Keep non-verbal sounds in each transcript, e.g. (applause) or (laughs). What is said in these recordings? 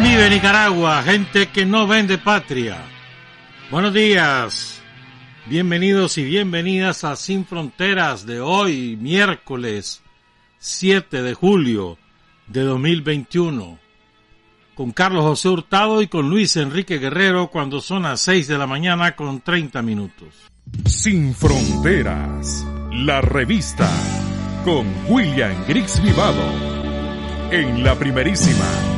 ¿Quién vive Nicaragua? Gente que no vende patria. Buenos días. Bienvenidos y bienvenidas a Sin Fronteras de hoy, miércoles 7 de julio de 2021. Con Carlos José Hurtado y con Luis Enrique Guerrero cuando son las 6 de la mañana con 30 minutos. Sin Fronteras, la revista con William Griggs Vivado en la primerísima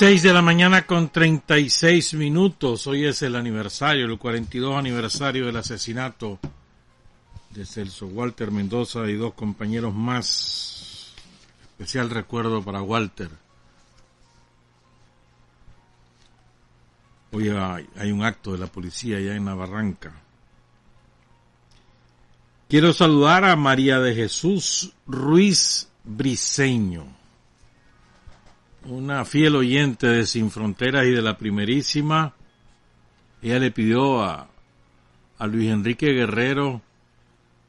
Seis de la mañana con 36 minutos. Hoy es el aniversario, el 42 aniversario del asesinato de Celso Walter Mendoza y dos compañeros más. Especial recuerdo para Walter. Hoy hay, un acto de la policía allá en la barranca. Quiero saludar a María de Jesús Ruiz Briseño una fiel oyente de Sin Fronteras y de la primerísima, ella le pidió a, a Luis Enrique Guerrero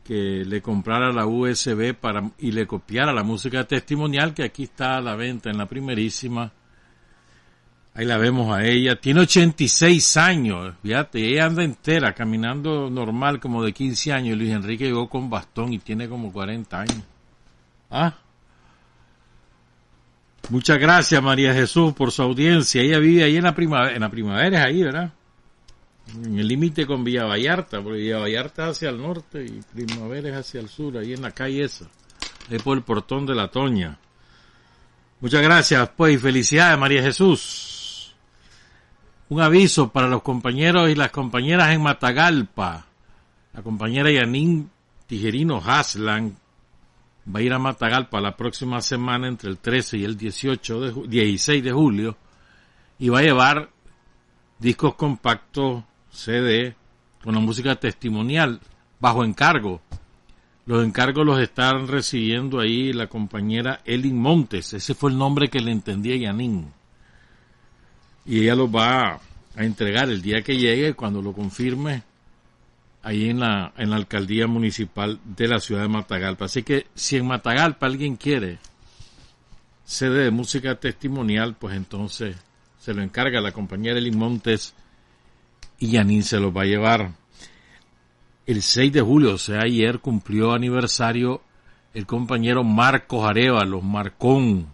que le comprara la USB para, y le copiara la música testimonial que aquí está a la venta en la primerísima. Ahí la vemos a ella. Tiene 86 años, fíjate, ella anda entera, caminando normal como de 15 años. Luis Enrique llegó con bastón y tiene como 40 años. ¿Ah? Muchas gracias María Jesús por su audiencia. Ella vive ahí en la primavera, en la primavera es ahí, ¿verdad? En el límite con Villa Vallarta, porque Villa Vallarta es hacia el norte y Primavera es hacia el sur, ahí en la calle esa, ahí por el portón de la Toña. Muchas gracias, pues, y felicidades María Jesús. Un aviso para los compañeros y las compañeras en Matagalpa. La compañera Yanin Tijerino Haslan, va a ir a Matagalpa la próxima semana entre el 13 y el 18 de 16 de julio y va a llevar discos compactos CD con la música testimonial bajo encargo. Los encargos los están recibiendo ahí la compañera Elin Montes. Ese fue el nombre que le entendía Yanin. Y ella los va a entregar el día que llegue, cuando lo confirme, ahí en la, en la alcaldía municipal de la ciudad de Matagalpa. Así que si en Matagalpa alguien quiere sede de música testimonial, pues entonces se lo encarga la compañera Elin Montes y Yanin se lo va a llevar. El 6 de julio, o sea, ayer cumplió aniversario el compañero Marcos Arevalo, Marcón,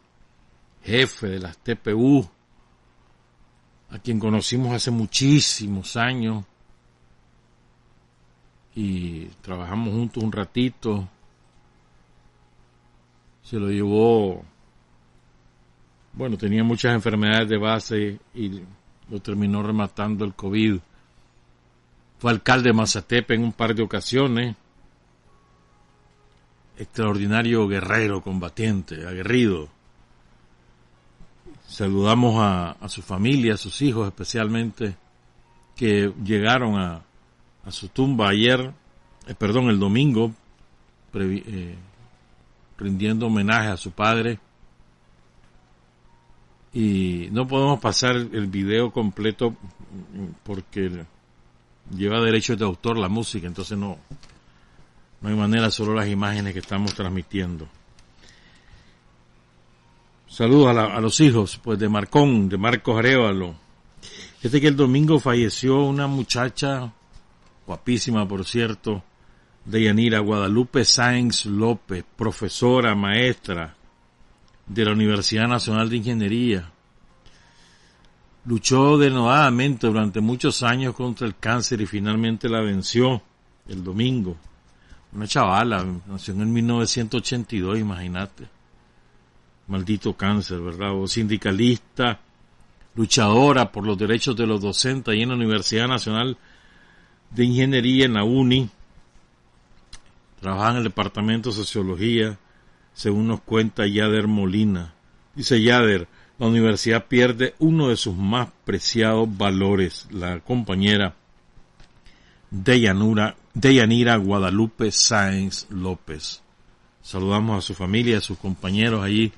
jefe de las TPU, a quien conocimos hace muchísimos años y trabajamos juntos un ratito. Se lo llevó, bueno, tenía muchas enfermedades de base y lo terminó rematando el COVID. Fue alcalde de Mazatepe en un par de ocasiones. Extraordinario guerrero, combatiente, aguerrido. Saludamos a, a su familia, a sus hijos especialmente, que llegaron a, a su tumba ayer, eh, perdón, el domingo, eh, rindiendo homenaje a su padre. Y no podemos pasar el video completo porque lleva derechos de autor la música, entonces no, no hay manera, solo las imágenes que estamos transmitiendo. Saludos a, a los hijos, pues de Marcón, de Marcos Arevalo. Este que el domingo falleció una muchacha guapísima por cierto, de Yanira Guadalupe Sáenz López, profesora, maestra de la Universidad Nacional de Ingeniería. Luchó denodadamente durante muchos años contra el cáncer y finalmente la venció el domingo. Una chavala, nació en 1982, imagínate. Maldito cáncer, ¿verdad? O sindicalista, luchadora por los derechos de los docentes ahí en la Universidad Nacional de Ingeniería en la UNI Trabajaba en el departamento de sociología, según nos cuenta Yader Molina. Dice Yader, la universidad pierde uno de sus más preciados valores, la compañera Deyanira, Deyanira Guadalupe Sáenz López. Saludamos a su familia, a sus compañeros allí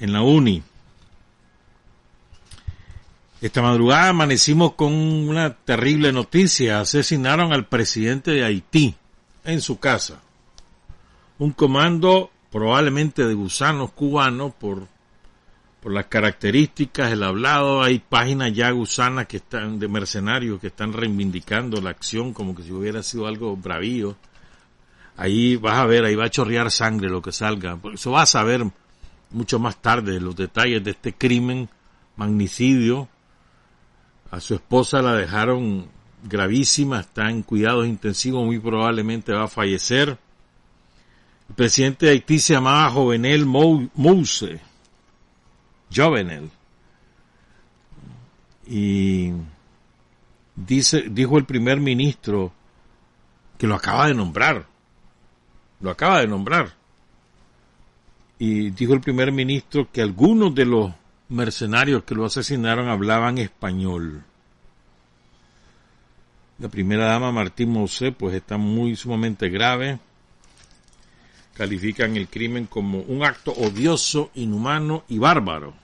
en la uni. Esta madrugada amanecimos con una terrible noticia. Asesinaron al presidente de Haití en su casa. Un comando probablemente de gusanos cubanos por, por las características, el hablado. Hay páginas ya gusanas que están de mercenarios que están reivindicando la acción como que si hubiera sido algo bravío. Ahí vas a ver, ahí va a chorrear sangre lo que salga. Eso vas a ver mucho más tarde los detalles de este crimen, magnicidio, a su esposa la dejaron gravísima, está en cuidados intensivos, muy probablemente va a fallecer. El presidente de Haití se llamaba Jovenel Mouse. Jovenel. Y dice, dijo el primer ministro que lo acaba de nombrar. Lo acaba de nombrar. Y dijo el primer ministro que algunos de los mercenarios que lo asesinaron hablaban español. La primera dama Martín Mosé pues está muy sumamente grave. Califican el crimen como un acto odioso, inhumano y bárbaro.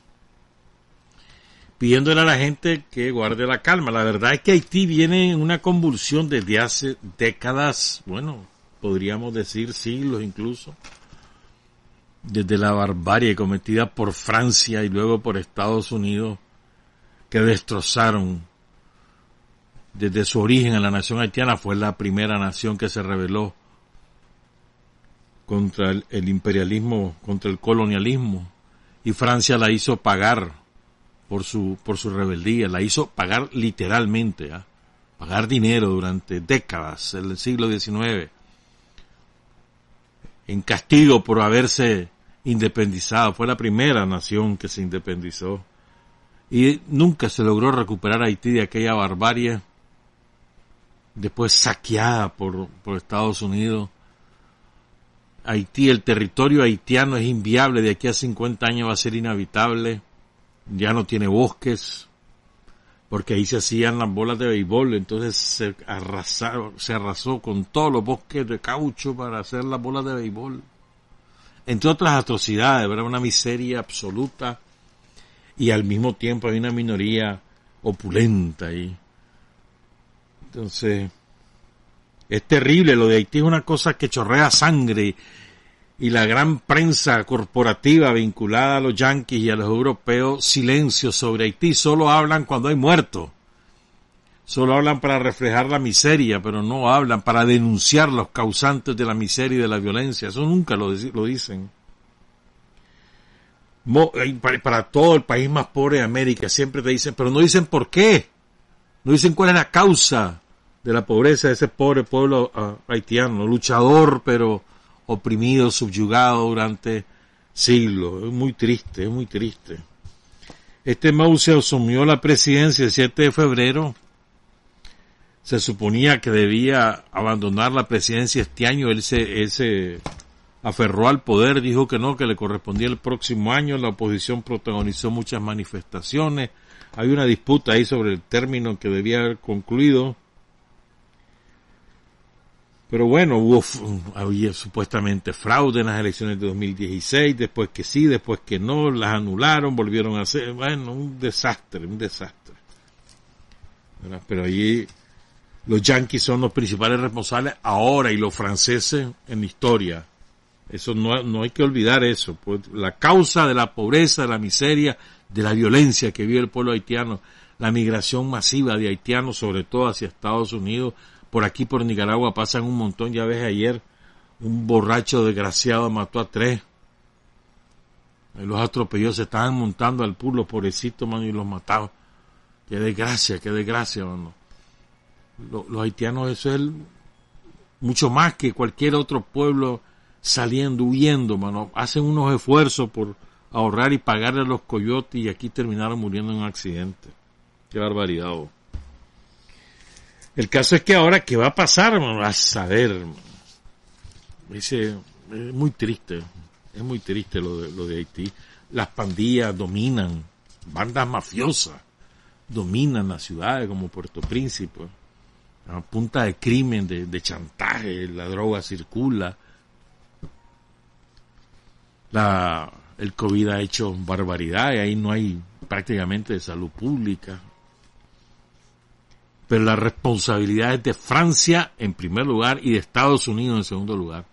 Pidiéndole a la gente que guarde la calma. La verdad es que Haití viene en una convulsión desde hace décadas, bueno, podríamos decir siglos incluso desde la barbarie cometida por Francia y luego por Estados Unidos, que destrozaron desde su origen a la nación haitiana, fue la primera nación que se rebeló contra el, imperialismo, contra el colonialismo, y Francia la hizo pagar por su, por su rebeldía, la hizo pagar literalmente, ¿ah? pagar dinero durante décadas, en el siglo XIX, en castigo por haberse independizado. Fue la primera nación que se independizó. Y nunca se logró recuperar Haití de aquella barbarie, después saqueada por, por Estados Unidos. Haití, el territorio haitiano es inviable, de aquí a 50 años va a ser inhabitable, ya no tiene bosques, porque ahí se hacían las bolas de béisbol, entonces se, se arrasó con todos los bosques de caucho para hacer las bolas de béisbol entre otras atrocidades, ¿verdad? Una miseria absoluta y al mismo tiempo hay una minoría opulenta ahí. Entonces, es terrible, lo de Haití es una cosa que chorrea sangre y la gran prensa corporativa vinculada a los yanquis y a los europeos, silencio sobre Haití, solo hablan cuando hay muertos. Solo hablan para reflejar la miseria, pero no hablan para denunciar los causantes de la miseria y de la violencia. Eso nunca lo, lo dicen. Para, todo el país más pobre de América siempre te dicen, pero no dicen por qué. No dicen cuál es la causa de la pobreza de ese pobre pueblo ah, haitiano, luchador pero oprimido, subyugado durante siglos. Es muy triste, es muy triste. Este Mao se asumió la presidencia el 7 de febrero. Se suponía que debía abandonar la presidencia este año, él se, él se aferró al poder, dijo que no, que le correspondía el próximo año, la oposición protagonizó muchas manifestaciones, hay una disputa ahí sobre el término que debía haber concluido, pero bueno, hubo había supuestamente fraude en las elecciones de 2016, después que sí, después que no, las anularon, volvieron a hacer, bueno, un desastre, un desastre. Pero allí los yanquis son los principales responsables ahora y los franceses en la historia. Eso no, no hay que olvidar eso. Pues la causa de la pobreza, de la miseria, de la violencia que vive el pueblo haitiano, la migración masiva de haitianos, sobre todo hacia Estados Unidos, por aquí por Nicaragua pasan un montón, ya ves ayer, un borracho desgraciado mató a tres. Los atropelló, se estaban montando al pueblo, pobrecito, mano, y los mataba. Qué desgracia, qué desgracia, mano los haitianos eso es mucho más que cualquier otro pueblo saliendo, huyendo, mano. Hacen unos esfuerzos por ahorrar y pagarle a los coyotes y aquí terminaron muriendo en un accidente. Qué barbaridad. Oh. El caso es que ahora, ¿qué va a pasar, A saber. Es muy triste, es muy triste lo de, lo de Haití. Las pandillas dominan, bandas mafiosas dominan las ciudades como Puerto Príncipe, a punta de crimen, de, de chantaje, la droga circula. La, el COVID ha hecho barbaridad y ahí no hay prácticamente salud pública. Pero la responsabilidad es de Francia en primer lugar y de Estados Unidos en segundo lugar.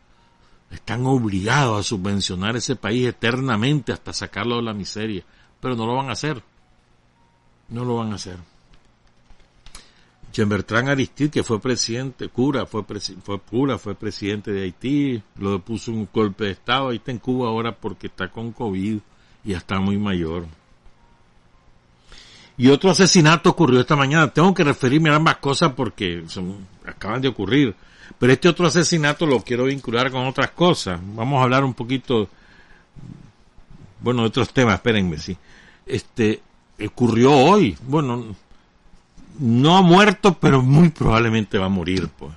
Están obligados a subvencionar ese país eternamente hasta sacarlo de la miseria, pero no lo van a hacer. No lo van a hacer. Jean Bertrand Aristide, que fue presidente, cura, fue, fue cura, fue presidente de Haití, lo puso un golpe de Estado, ahí está en Cuba ahora porque está con COVID y está muy mayor. Y otro asesinato ocurrió esta mañana. Tengo que referirme a ambas cosas porque son, acaban de ocurrir. Pero este otro asesinato lo quiero vincular con otras cosas. Vamos a hablar un poquito, bueno, de otros temas, espérenme, sí. Este, ocurrió hoy. Bueno, no ha muerto, pero muy probablemente va a morir, pues.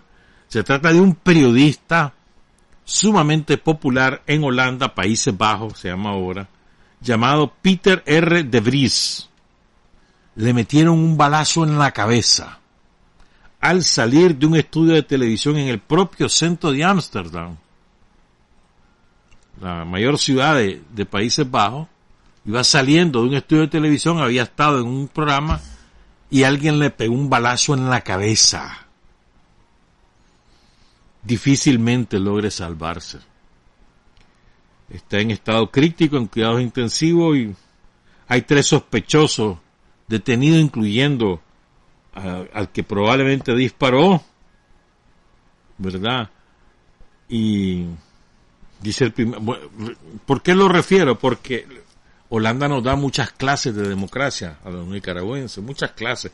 Se trata de un periodista sumamente popular en Holanda, Países Bajos, se llama ahora, llamado Peter R. de Vries le metieron un balazo en la cabeza al salir de un estudio de televisión en el propio centro de Ámsterdam, la mayor ciudad de, Países Bajos, iba saliendo de un estudio de televisión, había estado en un programa y alguien le pegó un balazo en la cabeza. Difícilmente logre salvarse. Está en estado crítico, en cuidados intensivos y hay tres sospechosos detenido incluyendo al que probablemente disparó, ¿verdad? Y dice el primer, ¿por qué lo refiero? Porque Holanda nos da muchas clases de democracia a los nicaragüenses, muchas clases.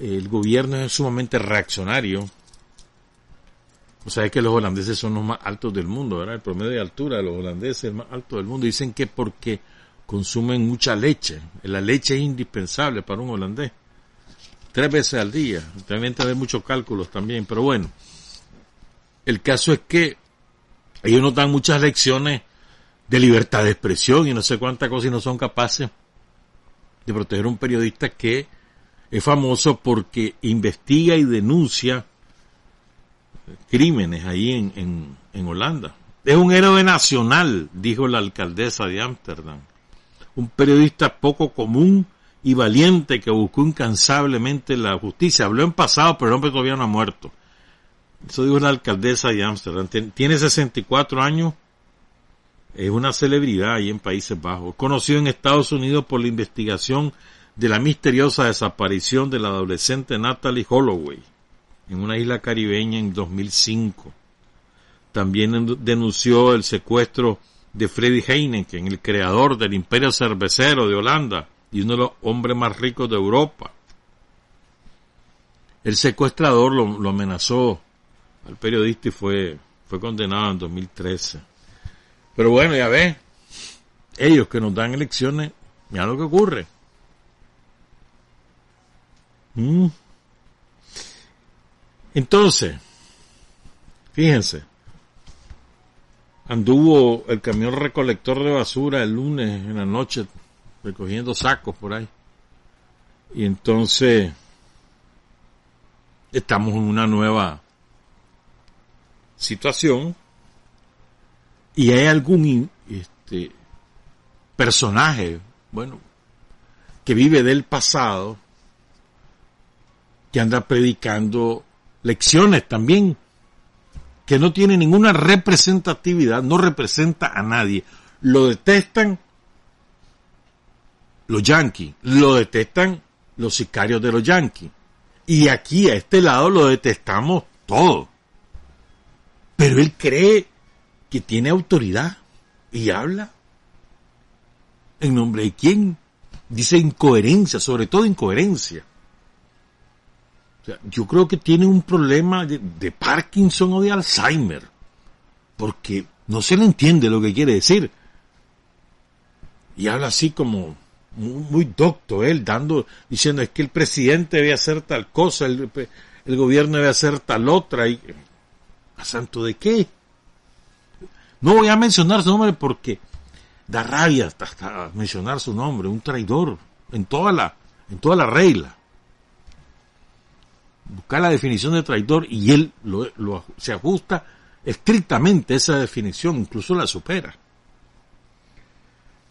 El gobierno es sumamente reaccionario. O sea, es que los holandeses son los más altos del mundo, ¿verdad? El promedio de altura de los holandeses es el más alto del mundo. Dicen que porque consumen mucha leche. La leche es indispensable para un holandés. Tres veces al día. También tener muchos cálculos también, pero bueno. El caso es que ellos nos dan muchas lecciones de libertad de expresión y no sé cuántas cosas y no son capaces de proteger a un periodista que es famoso porque investiga y denuncia crímenes ahí en, en, en Holanda. Es un héroe nacional, dijo la alcaldesa de Ámsterdam un periodista poco común y valiente que buscó incansablemente la justicia. Habló en pasado, pero el hombre todavía no ha muerto. Eso dijo una alcaldesa de Ámsterdam. Tiene 64 años, es una celebridad ahí en Países Bajos. Conocido en Estados Unidos por la investigación de la misteriosa desaparición de la adolescente Natalie Holloway en una isla caribeña en 2005. También denunció el secuestro de Freddy Heineken, el creador del imperio cervecero de Holanda y uno de los hombres más ricos de Europa. El secuestrador lo, amenazó al periodista y fue, fue condenado en 2013. Pero bueno, ya ve, ellos que nos dan elecciones, mira lo que ocurre. Mm. Entonces, fíjense, anduvo el camión recolector de basura el lunes en la noche recogiendo sacos por ahí. Y entonces estamos en una nueva situación y hay algún este, personaje, bueno, que vive del pasado, que anda predicando lecciones también que no tiene ninguna representatividad, no representa a nadie. Lo detestan los yanquis, lo detestan los sicarios de los yanquis. Y aquí a este lado lo detestamos todo. Pero él cree que tiene autoridad y habla. ¿En nombre de quién? Dice incoherencia, sobre todo incoherencia yo creo que tiene un problema de, Parkinson o de Alzheimer, porque no se le entiende lo que quiere decir. Y habla así como muy, docto él, dando, diciendo es que el presidente debe hacer tal cosa, el, el gobierno debe hacer tal otra, y ¿a santo de qué? No voy a mencionar su nombre porque da rabia hasta, mencionar su nombre, un traidor, en toda la, en toda la regla. Buscar la definición de traidor y él se ajusta estrictamente a esa definición, incluso la supera.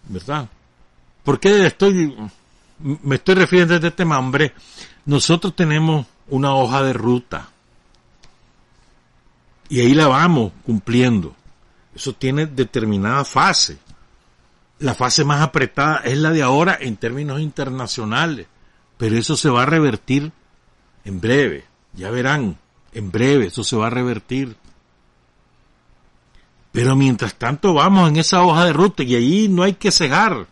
¿Verdad? ¿Por qué estoy, me estoy refiriendo a este hombre? Nosotros tenemos una hoja de ruta y ahí la vamos cumpliendo. Eso tiene determinada fase. La fase más apretada es la de ahora en términos internacionales, pero eso se va a revertir en breve. Ya verán, en breve eso se va a revertir. Pero mientras tanto vamos en esa hoja de ruta y ahí no hay que cegar.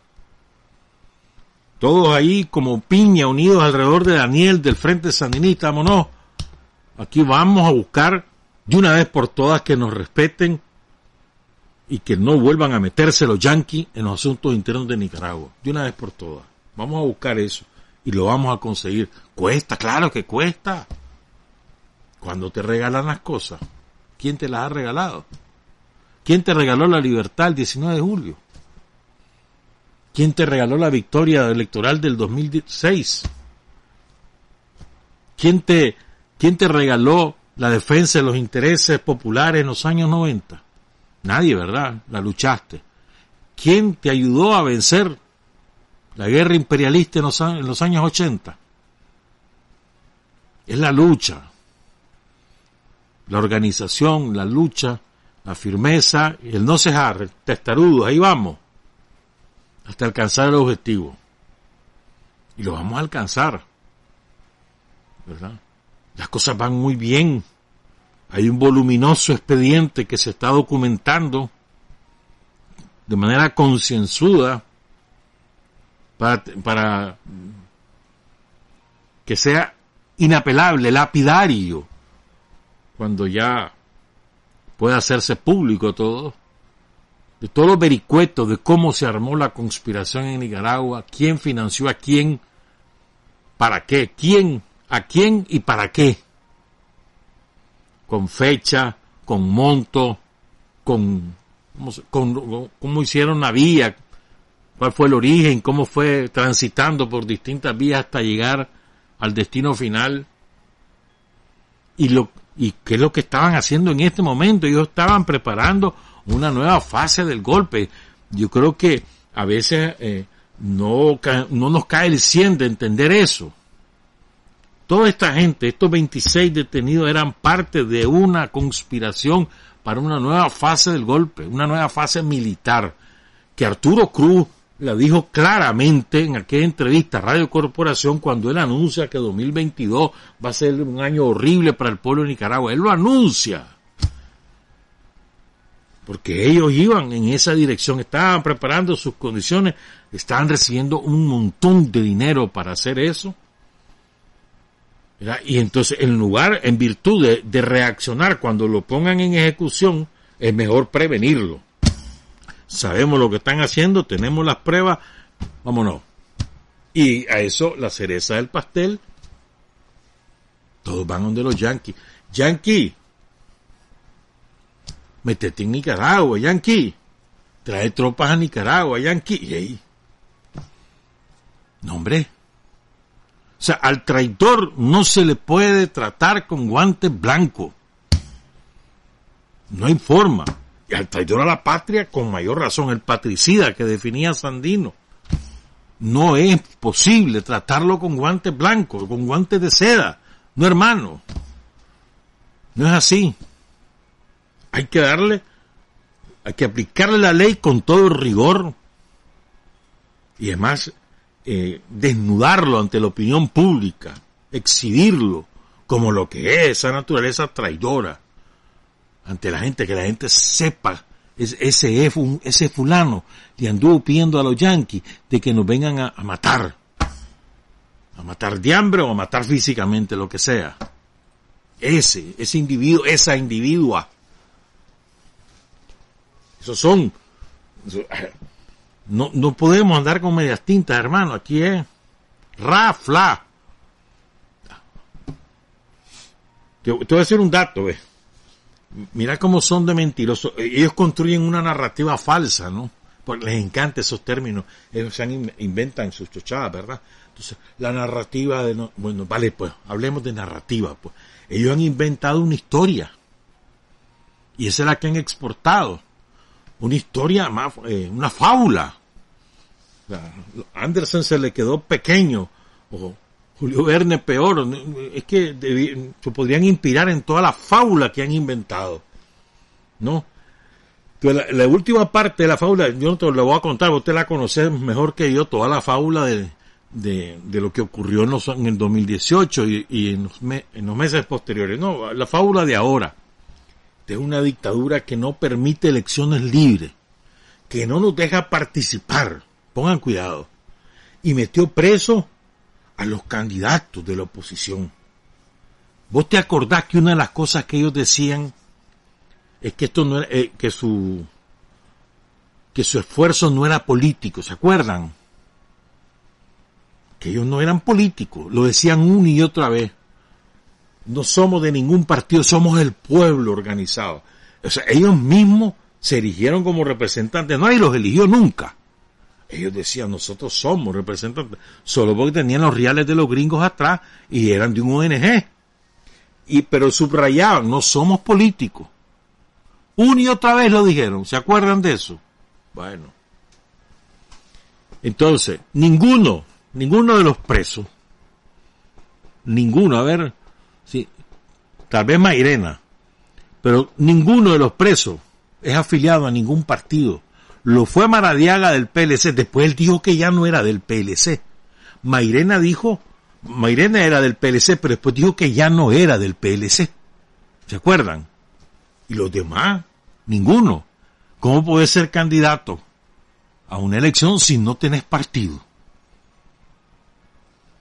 Todos ahí como piña unidos alrededor de Daniel del Frente Sandinista, vámonos. Aquí vamos a buscar de una vez por todas que nos respeten y que no vuelvan a meterse los yanquis en los asuntos internos de Nicaragua. De una vez por todas. Vamos a buscar eso y lo vamos a conseguir. Cuesta, claro que cuesta. Cuando te regalan las cosas, ¿quién te las ha regalado? ¿Quién te regaló la libertad el 19 de julio? ¿Quién te regaló la victoria electoral del 2006? ¿Quién te, quién te regaló la defensa de los intereses populares en los años 90? Nadie, ¿verdad? La luchaste. ¿Quién te ayudó a vencer la guerra imperialista en los, en los años 80? Es la lucha, la organización, la lucha, la firmeza el no cejar, el testarudo, ahí vamos, hasta alcanzar el objetivo. Y lo vamos a alcanzar, ¿verdad? Las cosas van muy bien hay un voluminoso expediente que se está documentando de manera concienzuda para, para que sea inapelable, lapidario, cuando ya pueda hacerse público todo, de todos los de cómo se armó la conspiración en Nicaragua, quién financió a quién, para qué, quién, a quién y para qué. Con fecha, con monto, con cómo, hicieron la vía, cuál fue el origen, cómo fue transitando por distintas vías hasta llegar al destino final y lo y qué es lo que estaban haciendo en este momento. Ellos estaban preparando una nueva fase del golpe. Yo creo que a veces eh, no, no nos cae el 100 de entender eso. Toda esta gente, estos 26 detenidos eran parte de una conspiración para una nueva fase del golpe, una nueva fase militar, que Arturo Cruz la dijo claramente en aquella entrevista a Radio Corporación cuando él anuncia que 2022 va a ser un año horrible para el pueblo de Nicaragua. Él lo anuncia. Porque ellos iban en esa dirección, estaban preparando sus condiciones, estaban recibiendo un montón de dinero para hacer eso y entonces, en lugar, en virtud de, reaccionar cuando lo pongan en ejecución, es mejor prevenirlo. Sabemos lo que están haciendo, tenemos las pruebas, vámonos. Y a eso, la cereza del pastel, todos van donde los yanquis. Yankee, metete en Nicaragua, Yankee. Trae tropas a Nicaragua, Yankee. Y ahí. No, hombre. O sea, al traidor no se le puede tratar con guante blanco. No hay forma. Y al traidor a la patria, con mayor razón, el patricida que definía Sandino. No es posible tratarlo con guante blanco, con guante de seda. No, hermano. No es así. Hay que darle, hay que aplicarle la ley con todo rigor. Y además, eh, desnudarlo ante la opinión pública, exhibirlo como lo que es esa naturaleza traidora ante la gente, que la gente sepa ese, ese fulano le anduvo pidiendo a los yanquis de que nos vengan a, matar, a matar de hambre o a matar físicamente, lo que sea. Ese, ese individuo, esa individua. Esos son, no, no podemos andar con medias tintas, hermano. Aquí es rafla. Te, te voy a decir un dato, Mira cómo son de mentirosos. Ellos construyen una narrativa falsa, ¿no? Porque les encanta esos términos. Ellos se inventan sus chochadas, ¿verdad? Entonces, la narrativa de... No, bueno, vale, pues, hablemos de narrativa, pues. Ellos han inventado una historia. Y esa es la que han exportado. Una historia más, eh, una fábula. Anderson se le quedó pequeño. O Julio Verne peor. Es que se podrían inspirar en toda la fábula que han inventado. ¿No? la, última parte de la fábula, yo no te lo voy a contar, usted la conoce mejor que yo, toda la fábula de, de, lo que ocurrió en, el 2018 y, en, los en, los meses posteriores. No, la fábula de ahora, de una dictadura que no permite elecciones libres, que no nos deja participar, pongan cuidado, y metió preso a los candidatos de la oposición. ¿Vos te acordás que una de las cosas que ellos decían es que esto no eh, que su que su esfuerzo no era político, ¿se acuerdan? Que ellos no eran políticos, lo decían una y otra vez. No somos de ningún partido, somos el pueblo organizado. O sea, ellos mismos se erigieron como representantes, nadie los eligió nunca. Ellos decían, nosotros somos representantes, solo porque tenían los reales de los gringos atrás y eran de un ONG. Y, pero subrayaban, no somos políticos. Una y otra vez lo dijeron. ¿Se acuerdan de eso? Bueno. Entonces, ninguno, ninguno de los presos, ninguno, a ver, sí, tal vez Mairena, pero ninguno de los presos es afiliado a ningún partido. Lo fue Maradiaga del PLC, después él dijo que ya no era del PLC. Mairena dijo, Mairena era del PLC, pero después dijo que ya no era del PLC. ¿Se acuerdan? Y los demás, ninguno. ¿Cómo puedes ser candidato a una elección si no tenés partido?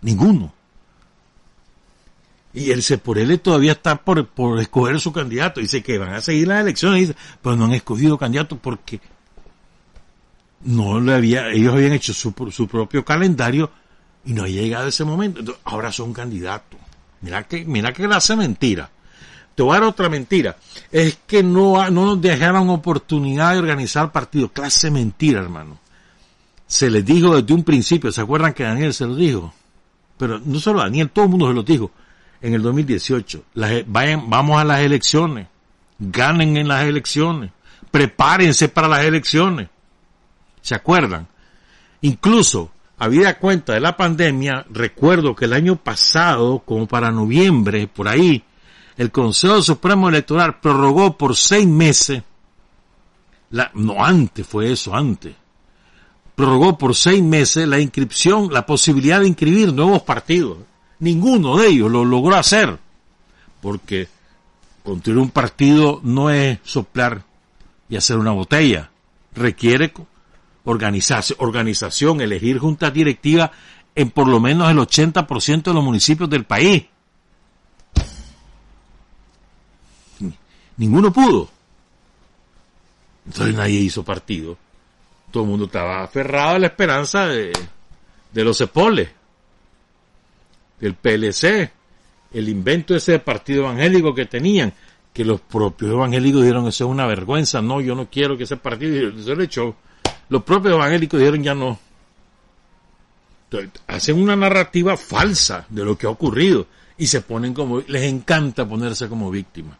Ninguno. Y él se por él todavía está por, por escoger su candidato. Dice que van a seguir las elecciones, pero no han escogido candidato porque no le había, ellos habían hecho su, su propio calendario y no ha llegado ese momento. ahora son candidatos. Mira que, mira que hace mentira. Te voy a dar otra mentira. Es que no, no nos dejaron oportunidad de organizar partidos. Clase mentira, hermano. Se les dijo desde un principio, ¿se acuerdan que Daniel se lo dijo? Pero no solo Daniel, todo el mundo se lo dijo. En el 2018, vayan, vamos a las elecciones. Ganen en las elecciones. Prepárense para las elecciones. ¿Se acuerdan? Incluso, habida cuenta de la pandemia, recuerdo que el año pasado, como para noviembre, por ahí, el Consejo Supremo Electoral prorrogó por seis meses, la, no antes fue eso, antes, prorrogó por seis meses la inscripción, la posibilidad de inscribir nuevos partidos. Ninguno de ellos lo logró hacer, porque construir un partido no es soplar y hacer una botella, requiere organizarse, organización, elegir juntas directivas en por lo menos el 80% de los municipios del país. Ninguno pudo. Entonces nadie hizo partido. Todo el mundo estaba aferrado a la esperanza de, de los cepoles, del PLC, el invento ese de partido evangélico que tenían, que los propios evangélicos dijeron eso es una vergüenza, no, yo no quiero que ese partido se le echó. Los propios evangélicos dijeron ya no. Entonces, hacen una narrativa falsa de lo que ha ocurrido y se ponen como, les encanta ponerse como víctimas.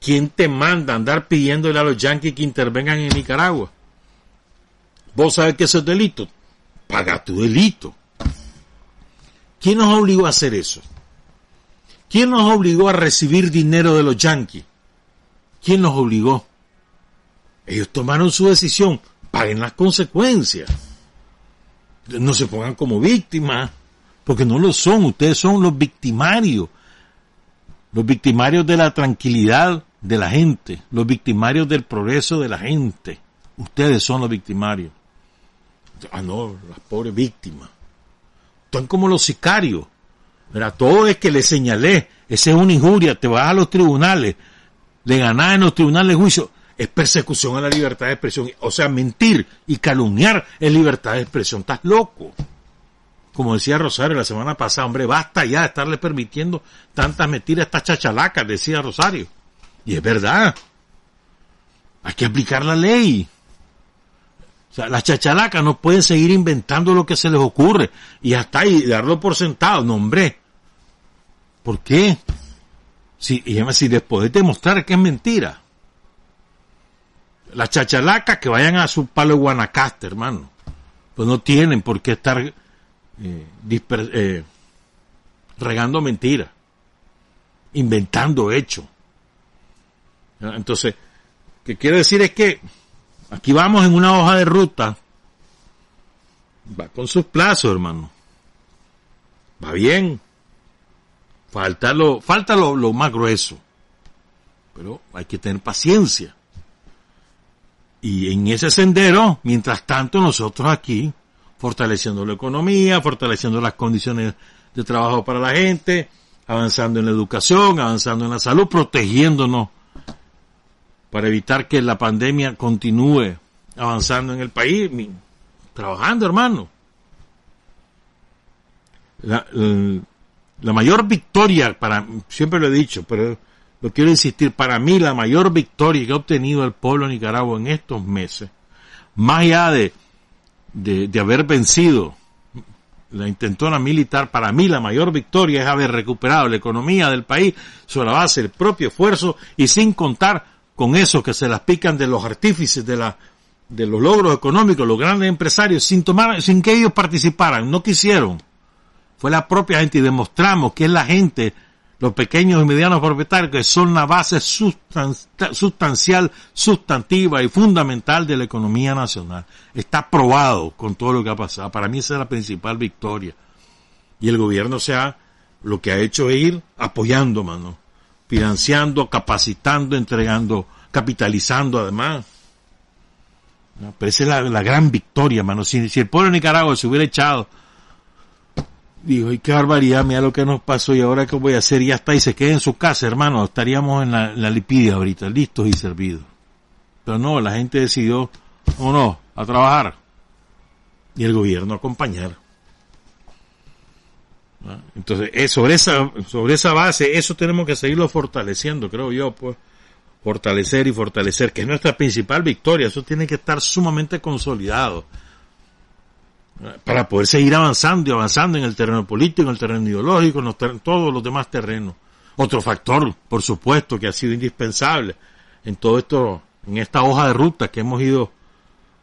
¿Quién te manda andar pidiéndole a los yanquis que intervengan en Nicaragua? ¿Vos sabés que eso es delito? Paga tu delito. ¿Quién nos obligó a hacer eso? ¿Quién nos obligó a recibir dinero de los yanquis? ¿Quién nos obligó? Ellos tomaron su decisión, paguen las consecuencias. No se pongan como víctimas, porque no lo son, ustedes son los victimarios. Los victimarios de la tranquilidad de la gente, los victimarios del progreso de la gente. Ustedes son los victimarios. Ah, no, las pobres víctimas. Son como los sicarios. Mira, todo es que le señalé, esa es una injuria, te vas a los tribunales, le ganás en los tribunales de juicio, es persecución a la libertad de expresión. O sea, mentir y calumniar es libertad de expresión. Estás loco. Como decía Rosario la semana pasada, hombre, basta ya de estarle permitiendo tantas mentiras a estas chachalacas, decía Rosario. Y es verdad. Hay que aplicar la ley. O sea, las chachalacas no pueden seguir inventando lo que se les ocurre y hasta ahí darlo por sentado. No, hombre. ¿Por qué? Si, y además, si después de demostrar que es mentira. Las chachalacas que vayan a su palo de Guanacaste, hermano. Pues no tienen por qué estar eh, eh, regando mentiras, inventando hechos. Entonces, ¿qué quiero decir es que aquí vamos en una hoja de ruta, va con sus plazos, hermano. Va bien. Falta lo, falta lo, lo más grueso. Pero hay que tener paciencia. Y en ese sendero, mientras tanto, nosotros aquí, fortaleciendo la economía, fortaleciendo las condiciones de trabajo para la gente, avanzando en la educación, avanzando en la salud, protegiéndonos para evitar que la pandemia continúe avanzando en el país, trabajando, hermano. La, la mayor victoria, para, siempre lo he dicho, pero lo quiero insistir, para mí la mayor victoria que ha obtenido el pueblo de Nicaragua en estos meses, más allá de, de, haber vencido la intentona militar, para mí la mayor victoria es haber recuperado la economía del país sobre la base del propio esfuerzo y sin contar con eso que se las pican de los artífices de la de los logros económicos, los grandes empresarios, sin tomar, sin que ellos participaran, no quisieron. Fue la propia gente y demostramos que es la gente los pequeños y medianos propietarios, que son la base sustancial, sustantiva y fundamental de la economía nacional. Está probado con todo lo que ha pasado. Para mí esa es la principal victoria. Y el gobierno se ha, lo que ha hecho es ir apoyando, mano, financiando, capacitando, entregando, capitalizando además. Pero esa es la, gran victoria, mano. Si el pueblo de Nicaragua se hubiera echado Dijo, y qué barbaridad, mira lo que nos pasó y ahora qué voy a hacer, ya está, y se queda en su casa, hermano, estaríamos en la, lipidia ahorita, listos y servidos. Pero no, la gente decidió, o no, a trabajar. Y el gobierno a acompañar. ¿Ah? Entonces, eh, sobre esa, sobre esa base, eso tenemos que seguirlo fortaleciendo, creo yo, pues, fortalecer y fortalecer, que es nuestra principal victoria, eso tiene que estar sumamente consolidado para poder seguir avanzando y avanzando en el terreno político, en el terreno ideológico, en, todos los demás terrenos. Otro factor, por supuesto, que ha sido indispensable en todo esto, en esta hoja de ruta que hemos ido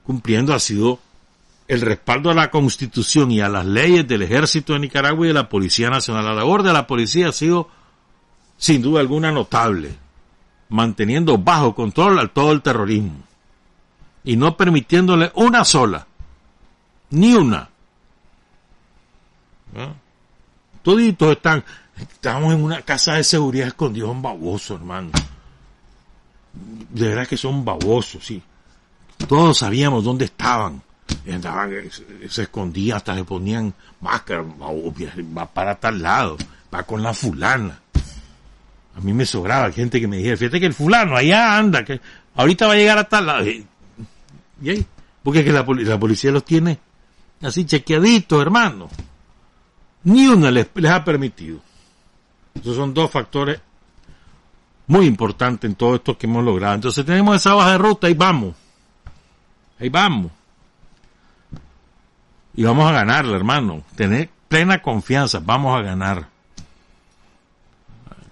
cumpliendo, ha sido el respaldo a la Constitución y a las leyes del Ejército de Nicaragua y de la Policía Nacional. La labor de la policía ha sido, sin duda alguna, notable, manteniendo bajo control a todo el terrorismo y no permitiéndole una sola ni una. Toditos están, estamos en una casa de seguridad escondidos en baboso, hermano. De verdad que son babosos, sí. Todos sabíamos dónde estaban. Andaban, se, escondían, hasta le ponían máscara, va para tal lado, va con la fulana. A mí me sobraba gente que me dijera, fíjate que el fulano allá anda, que ahorita va a llegar a tal lado. ¿Y ahí? Porque es que la, la policía los tiene así chequeadito, hermano. Ni una les, ha permitido. Esos son dos factores muy importantes en todo esto que hemos logrado. Entonces tenemos esa baja de ruta y vamos. Ahí vamos. Y vamos a ganarla, hermano. Tener plena confianza. Vamos a ganar.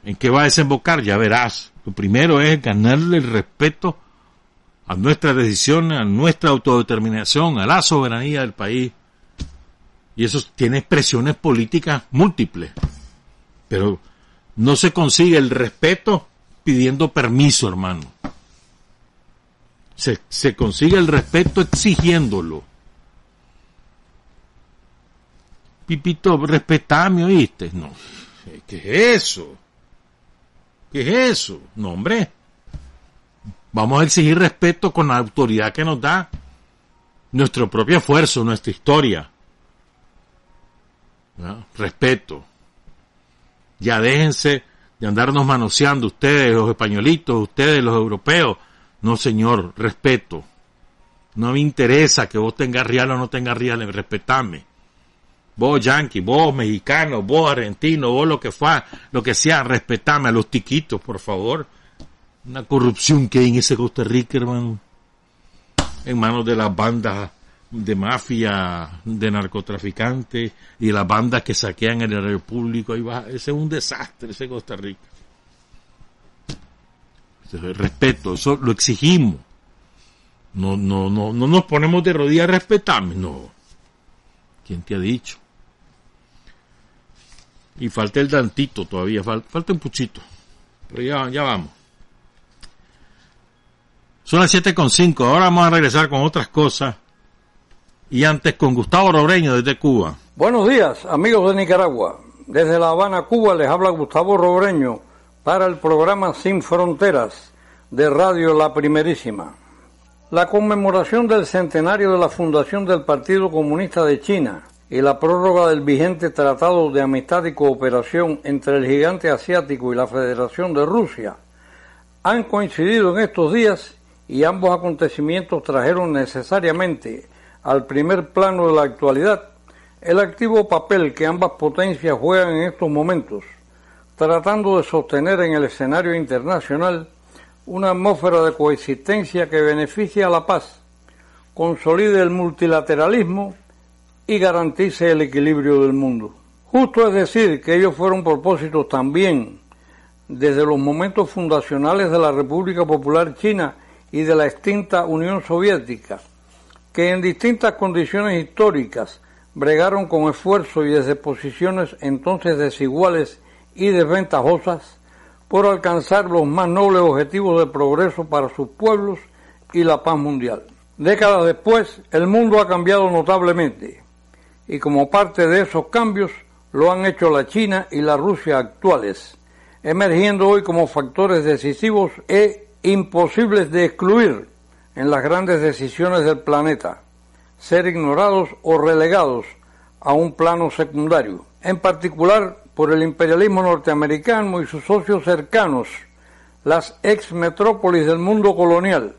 ¿En qué va a desembocar? Ya verás. Lo primero es ganarle el respeto a nuestras decisiones, a nuestra autodeterminación, a la soberanía del país. Y eso tiene expresiones políticas múltiples. Pero no se consigue el respeto pidiendo permiso, hermano. Se, se consigue el respeto exigiéndolo. Pipito, respetame, ¿oíste? No. ¿Qué es eso? ¿Qué es eso? No, hombre. Vamos a exigir respeto con la autoridad que nos da nuestro propio esfuerzo, nuestra historia. Respeto. Ya déjense de andarnos manoseando ustedes, los españolitos, ustedes, los europeos. No, señor, respeto. No me interesa que vos tengas real o no tengas real, respetame. Vos yanqui, vos mexicano, vos argentino, vos lo que fue, lo que sea, respetame a los tiquitos, por favor Una corrupción que hay en ese Costa Rica, hermano. En manos de las bandas de mafia, de narcotraficantes y las bandas que saquean el erario público. Ahí va. Ese es un desastre, ese Costa Rica. Respeto, eso lo exigimos. No, no, no, no nos ponemos de rodillas a respetarme, no. ¿Quién te ha dicho? Y falta el dantito todavía, falta, un puchito. Pero ya, ya vamos. Son las siete con cinco. Ahora vamos a regresar con otras cosas. Y antes con Gustavo Robreño desde Cuba. Buenos días, amigos de Nicaragua. Desde La Habana, Cuba, les habla Gustavo Robreño para el programa Sin Fronteras de Radio La Primerísima. La conmemoración del centenario de la fundación del Partido Comunista de China y la prórroga del vigente Tratado de Amistad y Cooperación entre el gigante asiático y la Federación de Rusia han coincidido en estos días y ambos acontecimientos trajeron necesariamente al primer plano de la actualidad el activo papel que ambas potencias juegan en estos momentos, tratando de sostener en el escenario internacional una atmósfera de coexistencia que beneficie a la paz, consolide el multilateralismo y garantice el equilibrio del mundo. Justo es decir que ellos fueron propósitos también desde los momentos fundacionales de la República Popular China y de la extinta Unión Soviética, que en distintas condiciones históricas bregaron con esfuerzo y desde posiciones entonces desiguales y desventajosas por alcanzar los más nobles objetivos de progreso para sus pueblos y la paz mundial. Décadas después, el mundo ha cambiado notablemente y como parte de esos cambios lo han hecho la China y la Rusia actuales, emergiendo hoy como factores decisivos e imposibles de excluir en las grandes decisiones del planeta, ser ignorados o relegados a un plano secundario. En particular, por el imperialismo norteamericano y sus socios cercanos, las ex metrópolis del mundo colonial,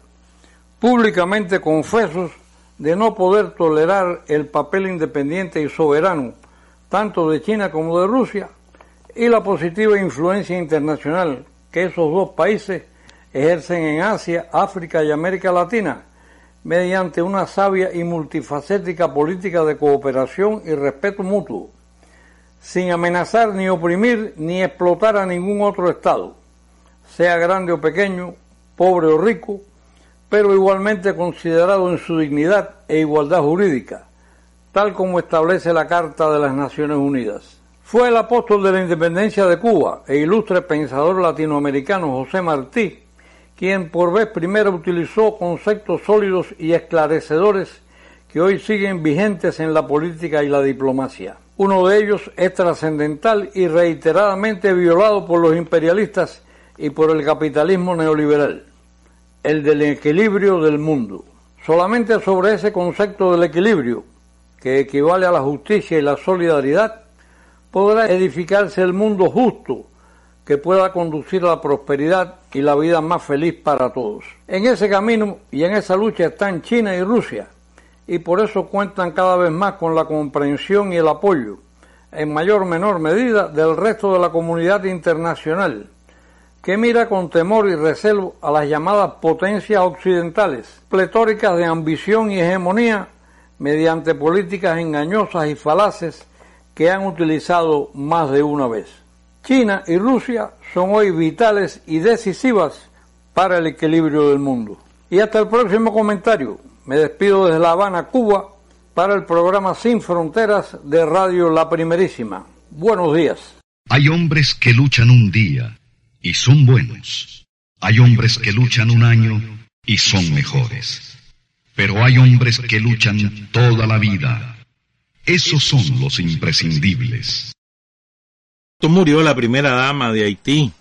públicamente confesos de no poder tolerar el papel independiente y soberano tanto de China como de Rusia y la positiva influencia internacional que esos dos países ejercen en Asia, África y América Latina mediante una sabia y multifacética política de cooperación y respeto mutuo sin amenazar ni oprimir ni explotar a ningún otro Estado, sea grande o pequeño, pobre o rico, pero igualmente considerado en su dignidad e igualdad jurídica, tal como establece la Carta de las Naciones Unidas. Fue el apóstol de la independencia de Cuba e ilustre pensador latinoamericano José Martí, quien por vez primera utilizó conceptos sólidos y esclarecedores que hoy siguen vigentes en la política y la diplomacia. Uno de ellos es trascendental y reiteradamente violado por los imperialistas y por el capitalismo neoliberal, el del equilibrio del mundo. Solamente sobre ese concepto del equilibrio, que equivale a la justicia y la solidaridad, podrá edificarse el mundo justo que pueda conducir a la prosperidad y la vida más feliz para todos. En ese camino y en esa lucha están China y Rusia, y por eso cuentan cada vez más con la comprensión y el apoyo, en mayor o menor medida, del resto de la comunidad internacional, que mira con temor y recelo a las llamadas potencias occidentales, pletóricas de ambición y hegemonía, mediante políticas engañosas y falaces que han utilizado más de una vez. China y Rusia son hoy vitales y decisivas para el equilibrio del mundo. Y hasta el próximo comentario. Me despido desde La Habana, Cuba, para el programa Sin Fronteras de Radio La Primerísima. Buenos días. Hay hombres que luchan un día y son buenos. Hay hombres que luchan un año y son mejores. Pero hay hombres que luchan toda la vida. Esos son los imprescindibles. Murió la primera dama de Haití.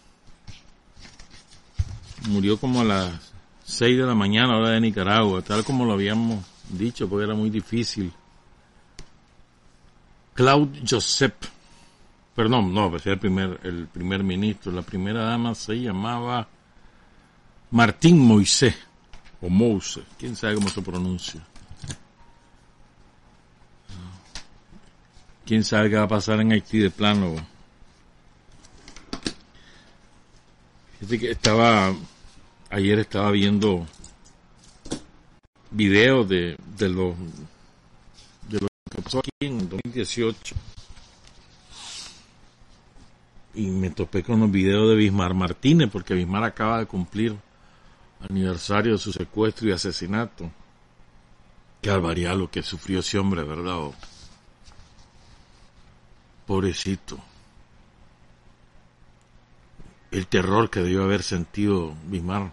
Murió como a las 6 de la mañana, hora de Nicaragua, tal como lo habíamos dicho, porque era muy difícil. Claude Joseph, perdón, no, pues el primer, el primer ministro, la primera dama se llamaba Martín Moisés, o Moise, quién sabe cómo se pronuncia. Quién sabe qué va a pasar en Haití de plano. Estaba ayer estaba viendo videos de, de lo de lo que pasó aquí en 2018 y me topé con los videos de Bismar Martínez porque Bismar acaba de cumplir aniversario de su secuestro y asesinato. Qué barbaridad lo que sufrió ese hombre, ¿verdad? Oh, pobrecito. El terror que debió haber sentido Bismar.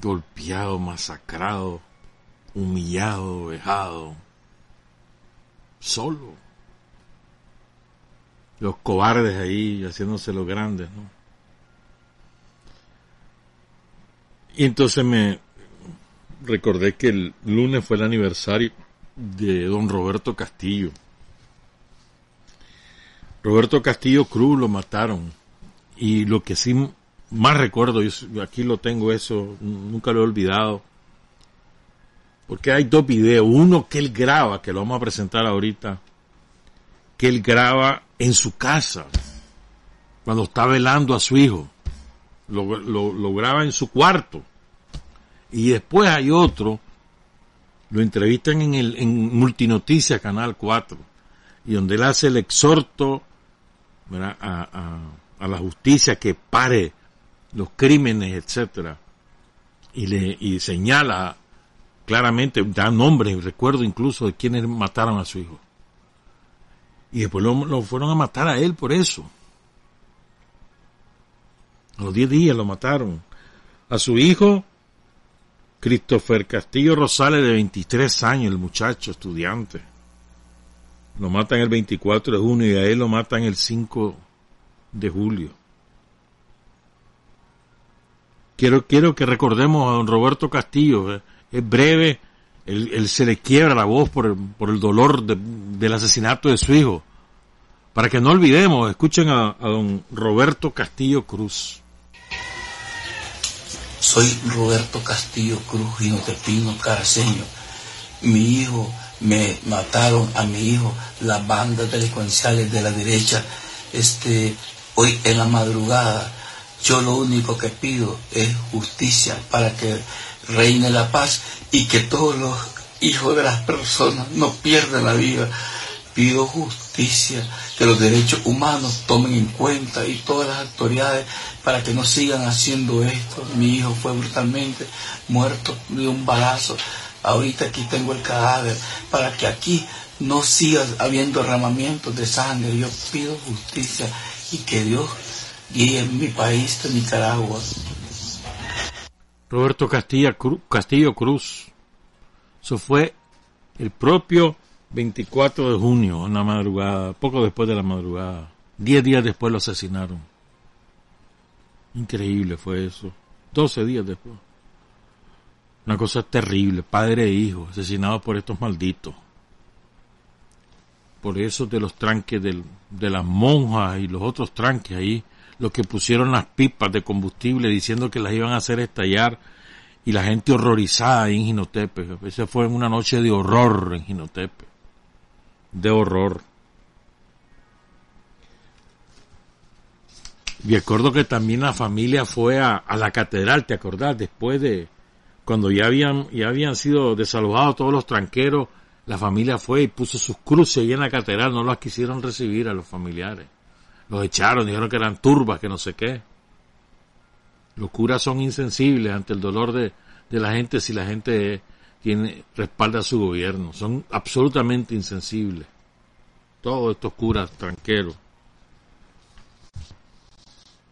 Golpeado, masacrado, humillado, vejado. Solo. Los cobardes ahí haciéndose los grandes, ¿no? Y entonces me recordé que el lunes fue el aniversario de don Roberto Castillo. Roberto Castillo Cruz lo mataron. Y lo que sí más recuerdo, yo aquí lo tengo eso, nunca lo he olvidado. Porque hay dos videos, uno que él graba, que lo vamos a presentar ahorita, que él graba en su casa, cuando está velando a su hijo. Lo, lo, graba en su cuarto. Y después hay otro, lo entrevistan en, el, en Multinoticias, Canal 4, y donde él hace el exhorto a, a, la justicia que pare los crímenes, etcétera, y le y señala claramente, da nombres, recuerdo incluso de quienes mataron a su hijo. Y después lo, lo fueron a matar a él por eso. A los 10 días lo mataron. A su hijo Christopher Castillo Rosales, de 23 años, el muchacho estudiante. Lo matan el 24 de junio y a él lo matan el 5 de julio. Quiero, quiero que recordemos a don Roberto Castillo. Eh, es breve, él, se le quiebra la voz por el, por el dolor del asesinato de su hijo. Para que no olvidemos, escuchen a, don Roberto Castillo Cruz. Soy Roberto Castillo Cruz, Pino Caraceño. Mi hijo, me mataron a mi hijo las bandas delincuenciales de la derecha. Este, hoy en la madrugada, yo lo único que pido es justicia para que reine la paz y que todos los hijos de las personas no pierdan la vida. Pido justicia, que los derechos humanos tomen en cuenta y todas las autoridades para que no sigan haciendo esto. Mi hijo fue brutalmente muerto de un balazo. Ahorita aquí tengo el cadáver para que aquí no siga habiendo derramamientos de sangre. Yo pido justicia y que Dios guíe mi país Nicaragua. Roberto Castillo Cruz. Eso fue el propio 24 de junio, en la madrugada, poco después de la madrugada. Diez días después lo asesinaron. Increíble fue eso. Doce días después. Una cosa terrible, padre e hijo, asesinados por estos malditos. Por eso de los tranques de las monjas y los otros tranques ahí, los que pusieron las pipas de combustible diciendo que las iban a hacer estallar y la gente horrorizada en Ginotepe. Esa fue una noche de horror en Ginotepe. De horror. Y recuerdo que también la familia fue a, la catedral, ¿te acordás? Después de cuando ya habían, ya habían sido desalojados todos los tranqueros, la familia fue y puso sus cruces ahí en la catedral, no las quisieron recibir a los familiares. Los echaron, dijeron que eran turbas, que no sé qué. Los curas son insensibles ante el dolor de, de la gente si la gente tiene, respalda a su gobierno. Son absolutamente insensibles. Todos estos curas tranqueros.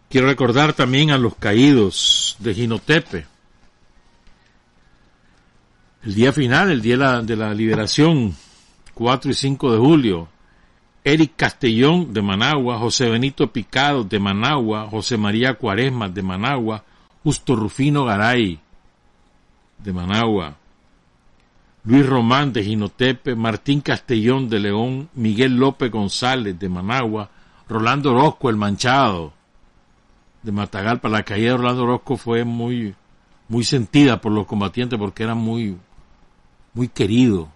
Quiero recordar también a los caídos de Ginotepe. El día final, el día de la, liberación, 4 y 5 de julio, Eric Castellón de Managua, José Benito Picado de Managua, José María Cuaresma de Managua, Justo Rufino Garay de Managua, Luis Román de Ginotepe, Martín Castellón de León, Miguel López González de Managua, Rolando Orozco el Manchado de Matagalpa. La caída de Rolando Orozco fue muy, muy sentida por los combatientes porque era muy, muy querido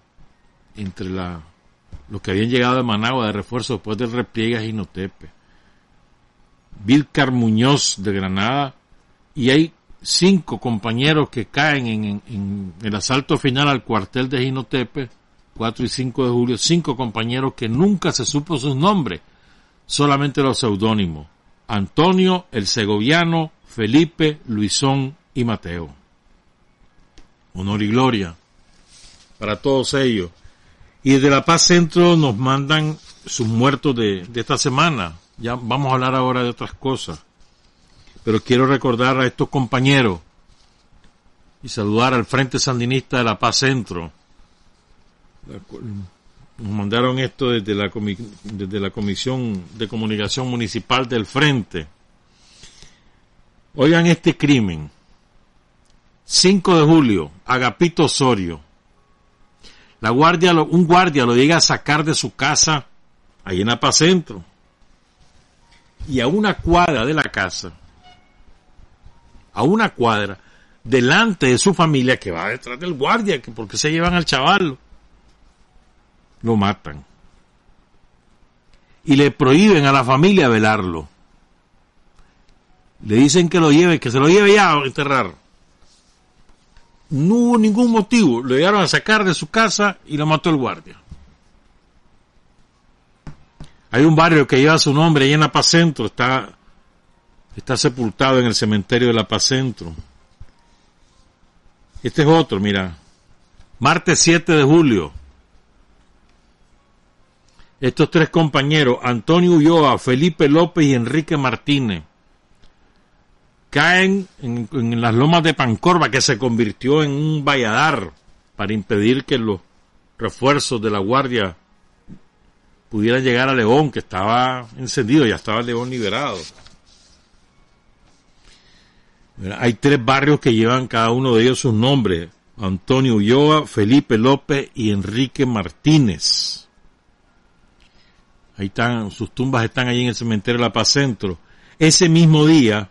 entre la, los que habían llegado de Managua de refuerzo después del repliegue a Ginotepe. Vilcar Muñoz de Granada, y hay cinco compañeros que caen en, en el asalto final al cuartel de Ginotepe, 4 y 5 de julio, cinco compañeros que nunca se supo sus nombres, solamente los seudónimos. Antonio, el segoviano, Felipe, Luisón y Mateo. Honor y gloria para todos ellos. Y desde La Paz Centro nos mandan sus muertos de, de esta semana. Ya vamos a hablar ahora de otras cosas. Pero quiero recordar a estos compañeros y saludar al Frente Sandinista de La Paz Centro. Nos mandaron esto desde la, desde la Comisión de Comunicación Municipal del Frente. Oigan este crimen. 5 de julio, Agapito Osorio. Guardia, un guardia lo llega a sacar de su casa ahí en Apacentro. Y a una cuadra de la casa, a una cuadra, delante de su familia que va detrás del guardia, que porque se llevan al chaval, lo matan. Y le prohíben a la familia velarlo. Le dicen que lo lleve, que se lo lleve ya a enterrar. No hubo ningún motivo. Lo llegaron a sacar de su casa y lo mató el guardia. Hay un barrio que lleva su nombre ahí en La Paz Centro. Está, está sepultado en el cementerio de La Paz Centro. Este es otro, mira. Martes 7 de julio. Estos tres compañeros, Antonio Ulloa, Felipe López y Enrique Martínez, caen en, las lomas de Pancorva, que se convirtió en un valladar para impedir que los refuerzos de la Guardia pudieran llegar a León, que estaba encendido, ya estaba León liberado. Hay tres barrios que llevan cada uno de ellos sus nombres. Antonio Ulloa, Felipe López y Enrique Martínez. Ahí están, sus tumbas están ahí en el cementerio de La Paz Centro. Ese mismo día,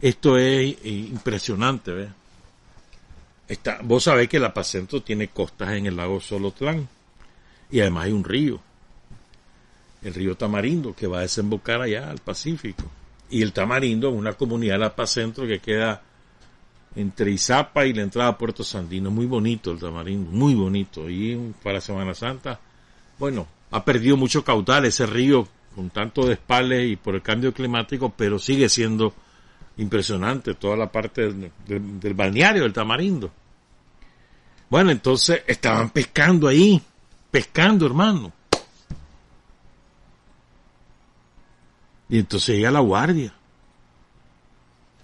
esto es impresionante, ¿ves? Está, vos sabés que el apacento tiene costas en el lago Solotlán y además hay un río, el río Tamarindo, que va a desembocar allá al Pacífico. Y el Tamarindo es una comunidad del apacentro que queda entre Izapa y la entrada a Puerto Sandino. Muy bonito el Tamarindo, muy bonito. Y para Semana Santa, bueno, ha perdido mucho caudal ese río con tanto despale y por el cambio climático, pero sigue siendo impresionante toda la parte del, balneario del Tamarindo. Bueno, entonces estaban pescando ahí, pescando, hermano. Y entonces llega la guardia.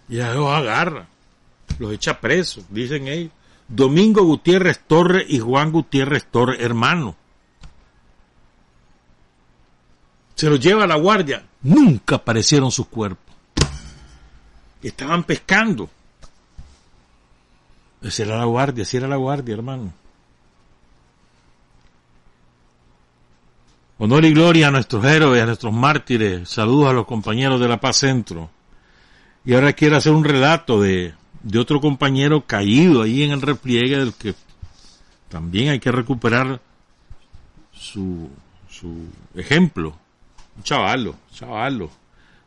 Y ya los agarra, los echa presos, dicen ellos. Domingo Gutiérrez Torres y Juan Gutiérrez Torres, hermano. Se los lleva a la guardia. Nunca aparecieron sus cuerpos estaban pescando. Esa era la guardia, esa era la guardia, hermano. Honor y gloria a nuestros héroes, a nuestros mártires. Saludos a los compañeros de la Paz Centro. Y ahora quiero hacer un relato de, de otro compañero caído ahí en el repliegue del que también hay que recuperar su, su ejemplo. Un chavalo, chavalo.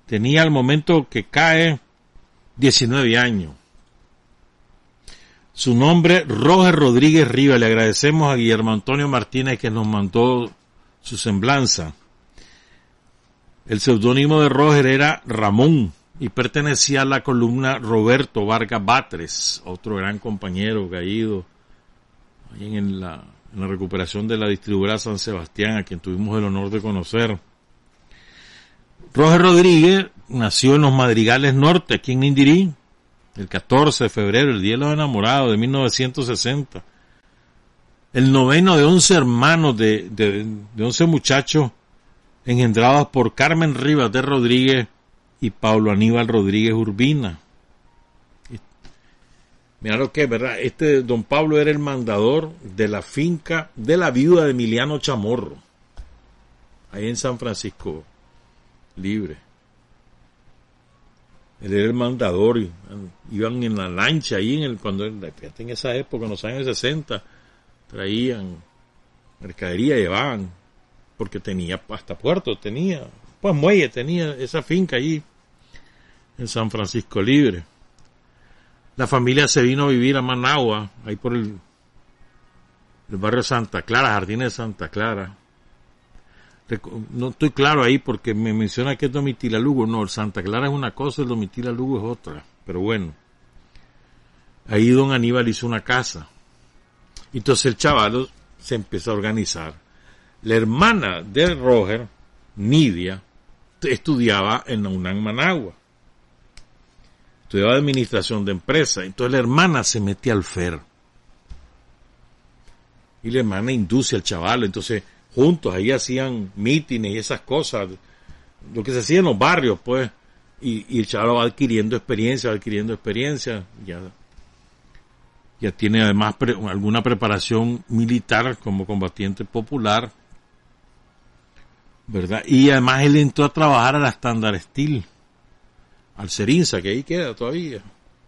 Tenía al momento que cae 19 años. Su nombre, Roger Rodríguez Rivas. Le agradecemos a Guillermo Antonio Martínez que nos mandó su semblanza. El seudónimo de Roger era Ramón y pertenecía a la columna Roberto Vargas Batres, otro gran compañero caído en la, en la recuperación de la distribuidora San Sebastián, a quien tuvimos el honor de conocer. Roger Rodríguez nació en los Madrigales Norte, aquí en Indirí, el 14 de febrero, el Día de los Enamorados de 1960. El noveno de once hermanos, de, de, de once muchachos engendrados por Carmen Rivas de Rodríguez y Pablo Aníbal Rodríguez Urbina. Mira lo que es, ¿verdad? Este don Pablo era el mandador de la finca de la viuda de Emiliano Chamorro, ahí en San Francisco libre. Él era el mandador, iban en la lancha ahí en el, cuando en esa época, en los años 60, traían mercadería, llevaban, porque tenía hasta puerto, tenía, pues muelle, tenía esa finca allí en San Francisco Libre. la familia se vino a vivir a Managua, ahí por el, el barrio Santa Clara, Jardines de Santa Clara. No estoy claro ahí porque me menciona que es Domitila Lugo. No, el Santa Clara es una cosa, el Domitila Lugo es otra. Pero bueno, ahí don Aníbal hizo una casa. Entonces el chaval se empezó a organizar. La hermana de Roger, Nidia, estudiaba en la UNAM Managua. Estudiaba administración de empresa. Entonces la hermana se metía al FER. Y la hermana induce al chaval. Entonces juntos ahí hacían mítines y esas cosas. Lo que se hacía en los barrios, pues. Y, el chaval va adquiriendo experiencia, va adquiriendo experiencia. Ya, ya tiene además alguna preparación militar como combatiente popular. ¿Verdad? Y además él entró a trabajar a la Standard Steel al Cerinza, que ahí queda todavía,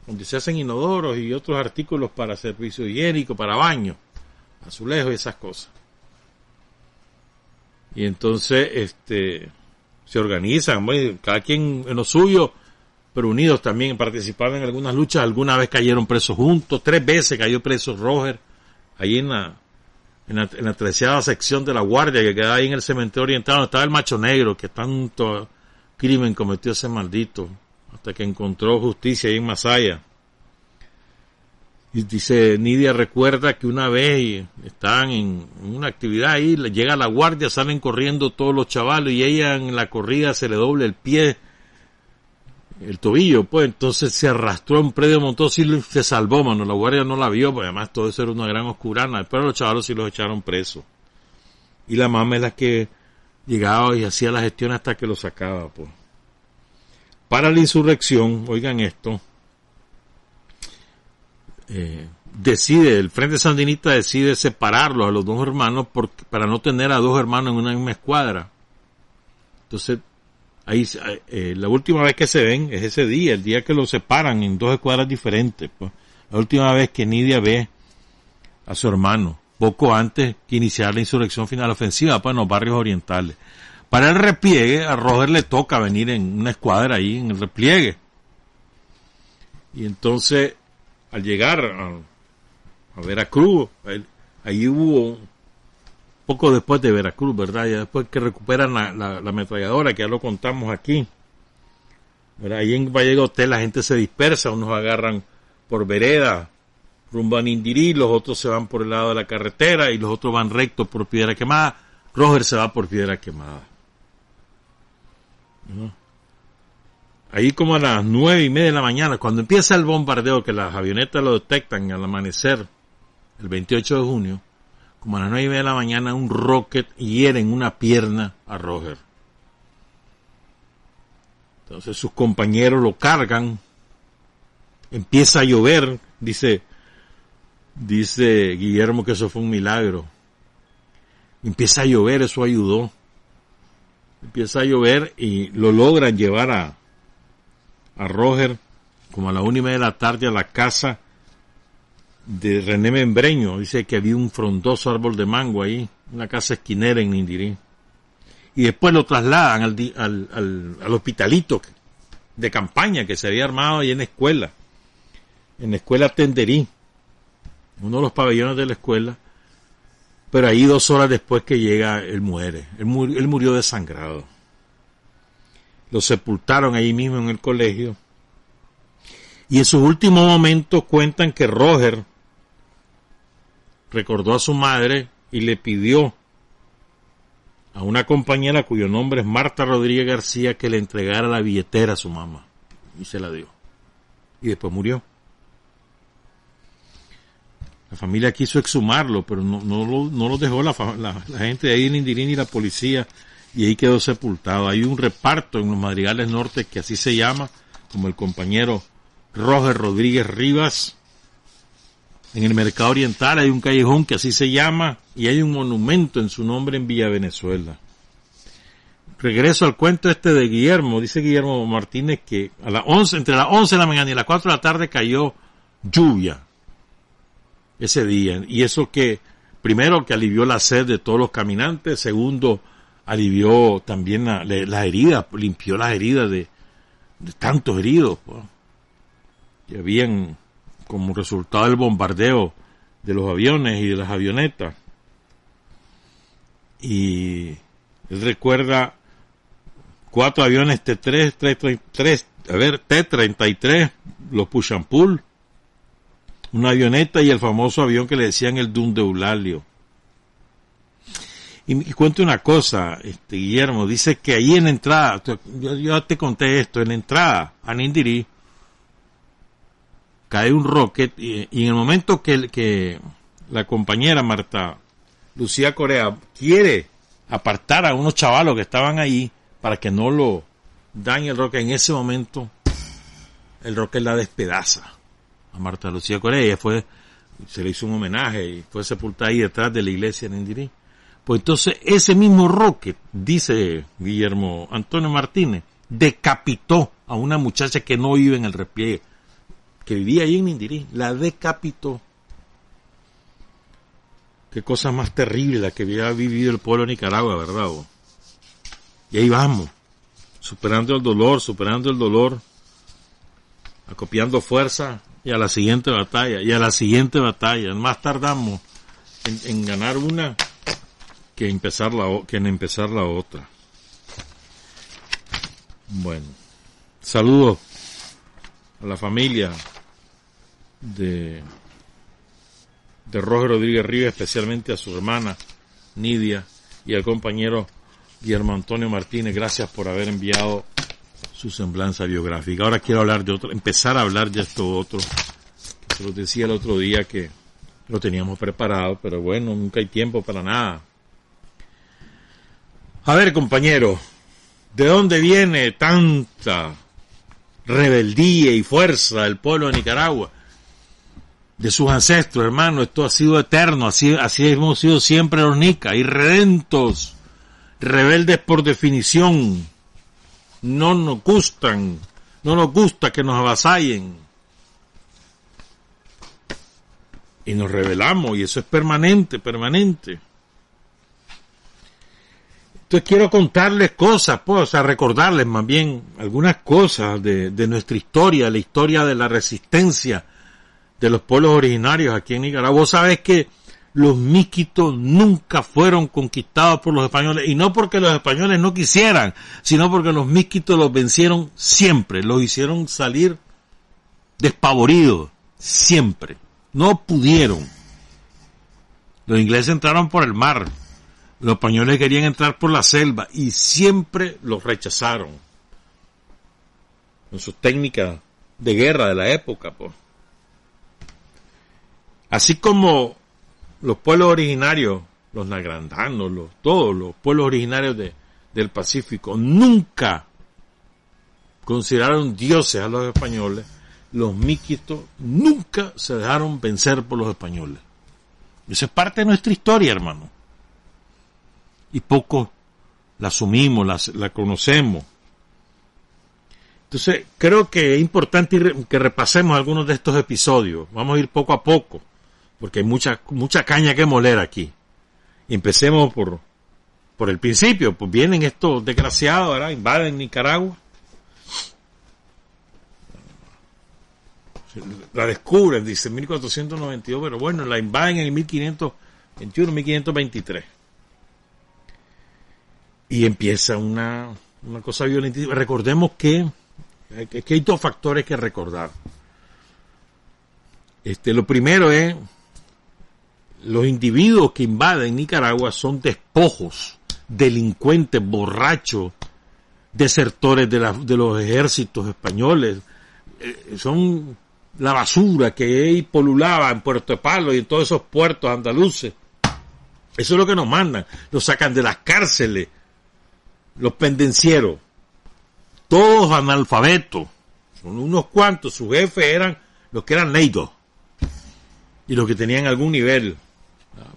donde se hacen inodoros y otros artículos para servicio higiénico, para baño, azulejos y esas cosas. Y entonces, este, se organizan, cada quien en lo suyo, pero unidos también, participaban en algunas luchas, alguna vez cayeron presos juntos, tres veces cayó preso Roger, ahí en la, en la, en la treceava sección de la guardia que queda ahí en el cementerio oriental, donde estaba el macho negro, que tanto crimen cometió ese maldito hasta que encontró justicia ahí en Masaya. Y dice, Nidia recuerda que una vez estaban en, una actividad ahí, llega la guardia, salen corriendo todos los chavales y ella en la corrida se le doble el pie, el tobillo, pues. Entonces se arrastró un predio montón y se salvó, mano, la guardia no la vio, pues además todo eso era una gran oscurana, pero los chavalos sí los echaron presos. Y la mamá es la que llegaba y hacía la gestión hasta que lo sacaba, pues. Para la insurrección, oigan esto, eh, decide, el Frente Sandinista decide separarlos a los dos hermanos para no tener a dos hermanos en una misma escuadra. Entonces, ahí, eh, la última vez que se ven es ese día, el día que los separan en dos escuadras diferentes. Pues. La última vez que Nidia ve a su hermano, poco antes que iniciar la insurrección final ofensiva pues, en los barrios orientales. Para el repliegue, a Roger le toca venir en una escuadra ahí en el repliegue. Y entonces, al llegar a, Veracruz, ahí, hubo, poco después de Veracruz, ¿verdad? Ya después que recuperan la, la, ametralladora, que ya lo contamos aquí. ¿verdad? Ahí en Valle Hotel la gente se dispersa, unos agarran por vereda, rumbo a los otros se van por el lado de la carretera y los otros van recto por Piedra Quemada. Roger se va por Piedra Quemada. Ahí como a las nueve y media de la mañana, cuando empieza el bombardeo, que las avionetas lo detectan al amanecer, el 28 de junio, como a las nueve y media de la mañana, un rocket hiere en una pierna a Roger. Entonces sus compañeros lo cargan, empieza a llover, dice, dice Guillermo que eso fue un milagro. Empieza a llover, eso ayudó empieza a llover y lo logran llevar a, a Roger como a la una y media de la tarde a la casa de René Membreño. Dice que había un frondoso árbol de mango ahí, una casa esquinera en Nindirí. Y después lo trasladan al, al, al, hospitalito de campaña que se había armado ahí en la escuela, en la escuela Tenderí, uno de los pabellones de la escuela pero ahí dos horas después que llega, él muere. Él, él murió desangrado. Lo sepultaron ahí mismo en el colegio. Y en sus últimos momentos cuentan que Roger recordó a su madre y le pidió a una compañera cuyo nombre es Marta Rodríguez García que le entregara la billetera a su mamá. Y se la dio. Y después murió. La familia quiso exhumarlo, pero no, no, lo, no lo dejó la, gente de ahí en Indirín y la policía, y ahí quedó sepultado. Hay un reparto en los Madrigales Norte que así se llama, como el compañero Roger Rodríguez Rivas. En el Mercado Oriental hay un callejón que así se llama, y hay un monumento en su nombre en Villa Venezuela. Regreso al cuento este de Guillermo, dice Guillermo Martínez que a las 11, entre las 11 de la mañana y las 4 de la tarde cayó lluvia ese día. Y eso que, primero, que alivió la sed de todos los caminantes, segundo, alivió también las heridas, limpió las heridas de, tantos heridos, pues, que habían como resultado del bombardeo de los aviones y de las avionetas. Y él recuerda cuatro aviones T-3, 3, a ver, T-33, los push and pull, una avioneta y el famoso avión que le decían el Dun. Y, y una cosa, este Guillermo, dice que ahí en la entrada, yo, yo te conté esto, en la entrada a Nindirí, cae un rocket y, en el momento que, la compañera Marta Lucía Corea quiere apartar a unos chavalos que estaban ahí para que no lo dañe el rocket, en ese momento el rocket la despedaza a Marta Lucía Corea. Ella fue, se le hizo un homenaje y fue sepultada ahí detrás de la iglesia de Indirí. Pues entonces ese mismo rocket, dice Guillermo Antonio Martínez, decapitó a una muchacha que no vive en el repliegue, que vivía ahí en Indirí, la decapitó. Qué cosa más terrible la que había vivido el pueblo de Nicaragua, ¿verdad? Y ahí vamos, superando el dolor, superando el dolor, acopiando fuerza y a la siguiente batalla, y a la siguiente batalla. Más tardamos en ganar una que empezar la, que en empezar la otra. Bueno, saludos a la familia de, de Roger Rodríguez Ríos, especialmente a su hermana Nidia y al compañero Guillermo Antonio Martínez. Gracias por haber enviado su semblanza biográfica. Ahora quiero hablar de otro, empezar a hablar de esto otro. Se lo decía el otro día que lo teníamos preparado, pero bueno, nunca hay tiempo para nada. A ver, compañero, ¿de dónde viene tanta rebeldía y fuerza del pueblo de Nicaragua? De sus ancestros, hermano, esto ha sido eterno, así, así hemos sido siempre los nicas, irredentos, rebeldes por definición, no nos gustan, no nos gusta que nos avasallen. Y nos rebelamos, y eso es permanente, permanente. Entonces quiero contarles cosas, pues, o sea, recordarles más bien algunas cosas de, nuestra historia, la historia de la resistencia de los pueblos originarios aquí en Nicaragua. Vos sabés que los miquitos nunca fueron conquistados por los españoles, y no porque los españoles no quisieran, sino porque los miquitos los vencieron siempre, los hicieron salir despavoridos, siempre. No pudieron. Los ingleses entraron por el mar, los españoles querían entrar por la selva y siempre los rechazaron. Con sus técnicas de guerra de la época, pues. Así como los pueblos originarios, los nagrandanos, los, todos los pueblos originarios de, del Pacífico, nunca consideraron dioses a los españoles, los miquitos nunca se dejaron vencer por los españoles. Eso es parte de nuestra historia, hermano y poco la asumimos, la, la conocemos. Entonces, creo que es importante que repasemos algunos de estos episodios. Vamos a ir poco a poco, porque hay mucha, mucha caña que moler aquí. Empecemos por, por el principio. Pues vienen estos desgraciados, ¿verdad? Invaden Nicaragua. La descubren, dice 1492, pero bueno, la invaden en el 1521, 1523 y empieza una, una cosa violenta. Recordemos que, que hay dos factores que recordar. Este, lo primero es, los individuos que invaden Nicaragua son despojos, delincuentes, borrachos, desertores de, la, de los ejércitos españoles, eh, son la basura que polulaba en Puerto Palo y en todos esos puertos andaluces. Eso es lo que nos mandan. Los sacan de las cárceles, los pendencieros, todos analfabetos, son unos cuantos, sus jefes eran los que eran leidos y los que tenían algún nivel,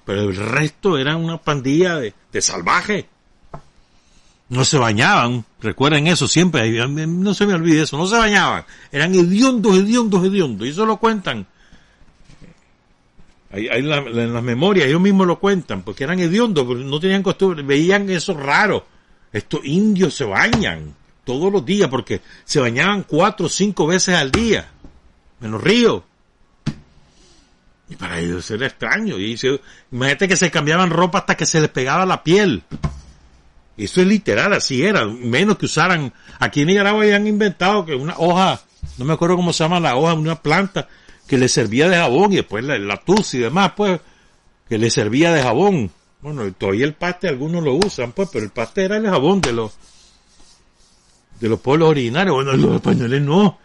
pero el resto eran una pandilla de, de salvajes. No se bañaban, recuerden eso siempre, no se me olvide eso, no se bañaban, eran hediondos, hediondos, hediondos, y eso lo cuentan. Ahí, ahí en las memorias ellos mismos lo cuentan, porque eran hediondos, no tenían costumbre, veían eso raro, estos indios se bañan todos los días porque se bañaban cuatro o cinco veces al día en los ríos. Y para ellos era extraño. Y se, imagínate que se cambiaban ropa hasta que se les pegaba la piel. Eso es literal, así era. Menos que usaran. Aquí en Nicaragua habían inventado que una hoja, no me acuerdo cómo se llama la hoja, una planta que le servía de jabón y después la, la tus y demás, pues, que le servía de jabón. Bueno, todavía el paste algunos lo usan, pues, pero el paste era el jabón de los de los pueblos originarios. Bueno, los españoles no.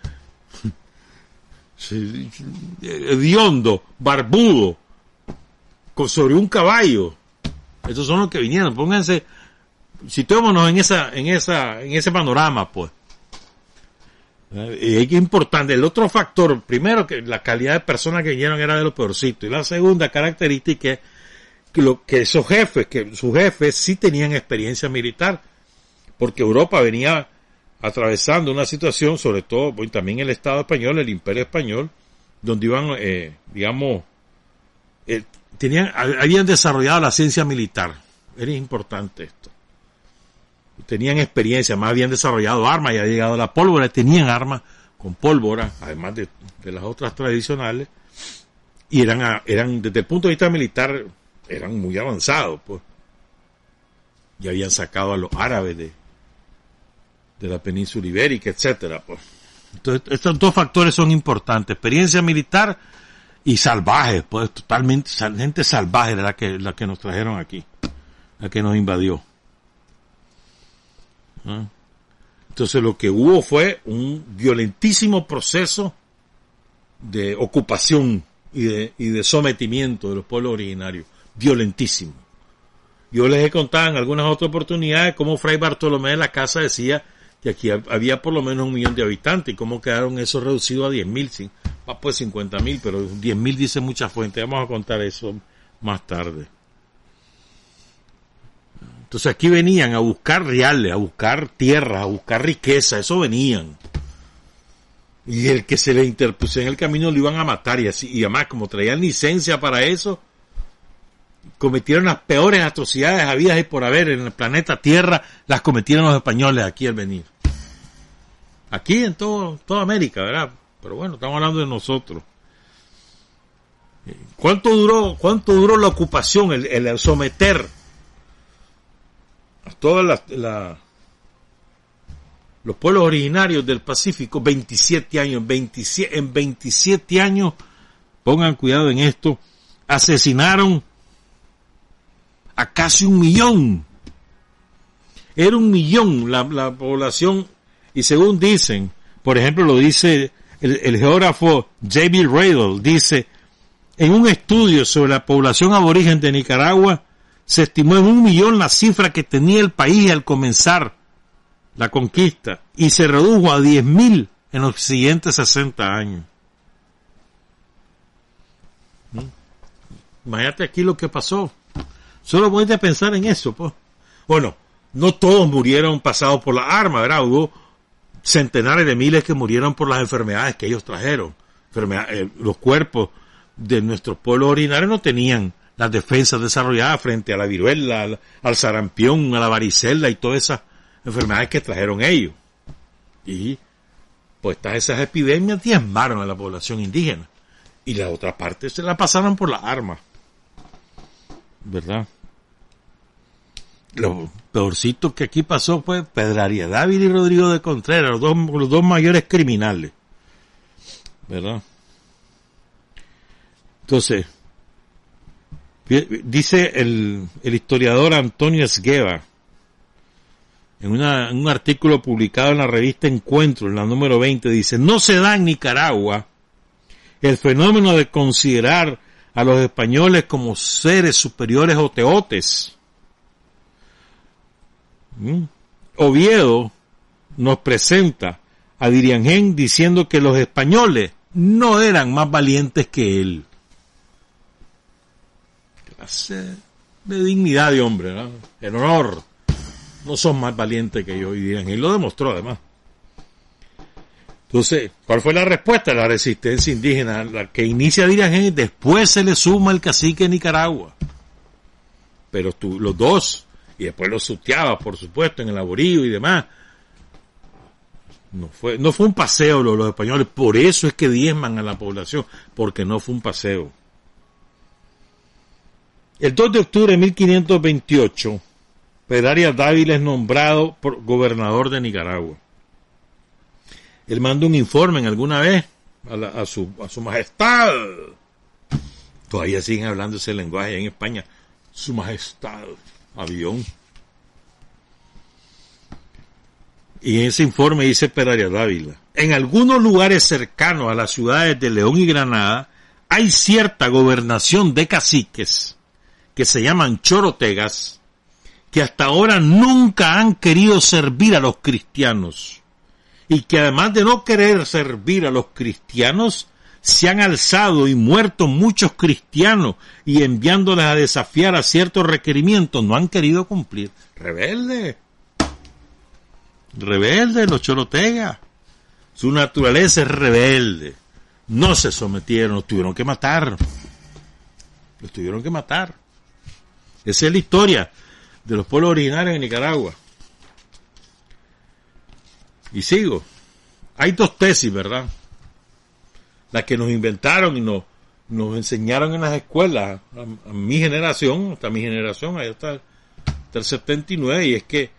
(laughs) Hediondo, barbudo, con, sobre un caballo. Esos son los que vinieron. Pónganse, situémonos en esa, en esa, en ese panorama, pues. Y es importante. El otro factor, primero que la calidad de personas que vinieron era de los peorcitos. Y la segunda característica es que, esos jefes, que sus jefes sí tenían experiencia militar. Porque Europa venía atravesando una situación, sobre todo pues, también el Estado español, el Imperio español, donde iban, eh, digamos, eh, tenían, habían desarrollado la ciencia militar. Era importante esto. Tenían experiencia, más habían desarrollado armas, ya había llegado la pólvora, tenían armas con pólvora, además de, de las otras tradicionales, y eran, eran, desde el punto de vista militar, eran muy avanzados, pues. Y habían sacado a los árabes de, de la península ibérica, etcétera. Pues. Entonces, estos dos factores son importantes, experiencia militar y salvaje, pues totalmente, gente salvaje de la que, la que nos trajeron aquí, la que nos invadió. ¿Ah? Entonces lo que hubo fue un violentísimo proceso de ocupación y de, y de sometimiento de los pueblos originarios, violentísimo. Yo les he contado en algunas otras oportunidades cómo Fray Bartolomé de la Casa decía que aquí había por lo menos un millón de habitantes y cómo quedaron esos reducidos a 10 mil, va pues 50 mil, pero 10 mil dice mucha fuente, vamos a contar eso más tarde. Entonces aquí venían a buscar reales, a buscar tierra, a buscar riqueza, eso venían. Y el que se le interpuso en el camino lo iban a matar y así, y además como traían licencia para eso, cometieron las peores atrocidades habidas y por haber en el planeta Tierra, las cometieron los españoles aquí al venir. Aquí en todo, toda América, ¿verdad? Pero bueno, estamos hablando de nosotros. ¿Cuánto duró, cuánto duró la ocupación, el, someter a todos la, los pueblos originarios del Pacífico? 27 años, 27, en 27 años, pongan cuidado en esto, asesinaron a casi un millón. Era un millón la, la población y según dicen, por ejemplo lo dice el, geógrafo J.B. Radle, dice, en un estudio sobre la población aborigen de Nicaragua, se estimó en un millón la cifra que tenía el país al comenzar la conquista y se redujo a diez mil en los siguientes 60 años. ¿Mm? Imagínate aquí lo que pasó. Solo a pensar en eso, pues. Bueno, no todos murieron pasados por la arma, ¿verdad? Hubo centenares de miles que murieron por las enfermedades que ellos trajeron. Eh, los cuerpos de nuestros pueblos originarios no tenían las defensas desarrolladas frente a la viruela, al, sarampión, a la varicela y todas esas enfermedades que trajeron ellos. Y pues esas epidemias diezmaron a la población indígena. Y la otra parte se la pasaron por las armas. ¿Verdad? Lo peorcito que aquí pasó fue Pedraria David y Rodrigo de Contreras, los dos, los dos mayores criminales. ¿Verdad? Entonces, dice el, el historiador Antonio Esgueva, en, una, un artículo publicado en la revista Encuentro, en la número 20, dice, no se da en Nicaragua el fenómeno de considerar a los españoles como seres superiores o teotes ¿Mm? Oviedo nos presenta a Diriangén diciendo que los españoles no eran más valientes que él. Clase de dignidad de hombre, ¿no? El honor. No son más valientes que yo. Y Diriangén lo demostró además. Entonces, ¿cuál fue la respuesta? La resistencia indígena, la que inicia Diriangén y después se le suma el cacique de Nicaragua. Pero tú, los dos y después lo suteaba, por supuesto, en el laborío y demás. No fue, no fue un paseo los, españoles, por eso es que diezman a la población, porque no fue un paseo. El 2 de octubre de 1528, Pedro Dávila es nombrado gobernador de Nicaragua. Él manda un informe en alguna vez a su, a su majestad. Todavía siguen hablando ese lenguaje en España. Su majestad. Avión. Y en ese informe dice Peraria Dávila. En algunos lugares cercanos a las ciudades de León y Granada hay cierta gobernación de caciques que se llaman chorotegas que hasta ahora nunca han querido servir a los cristianos y que además de no querer servir a los cristianos, se han alzado y muerto muchos cristianos y enviándoles a desafiar a ciertos requerimientos no han querido cumplir. Rebelde. Rebelde los chorotegas. Su naturaleza es rebelde. No se sometieron, los tuvieron que matar. Los tuvieron que matar. Esa es la historia de los pueblos originarios de Nicaragua. Y sigo. Hay dos tesis, ¿verdad? Las que nos inventaron y nos, nos enseñaron en las escuelas, a, mi generación, hasta mi generación, ahí hasta el 79, y es que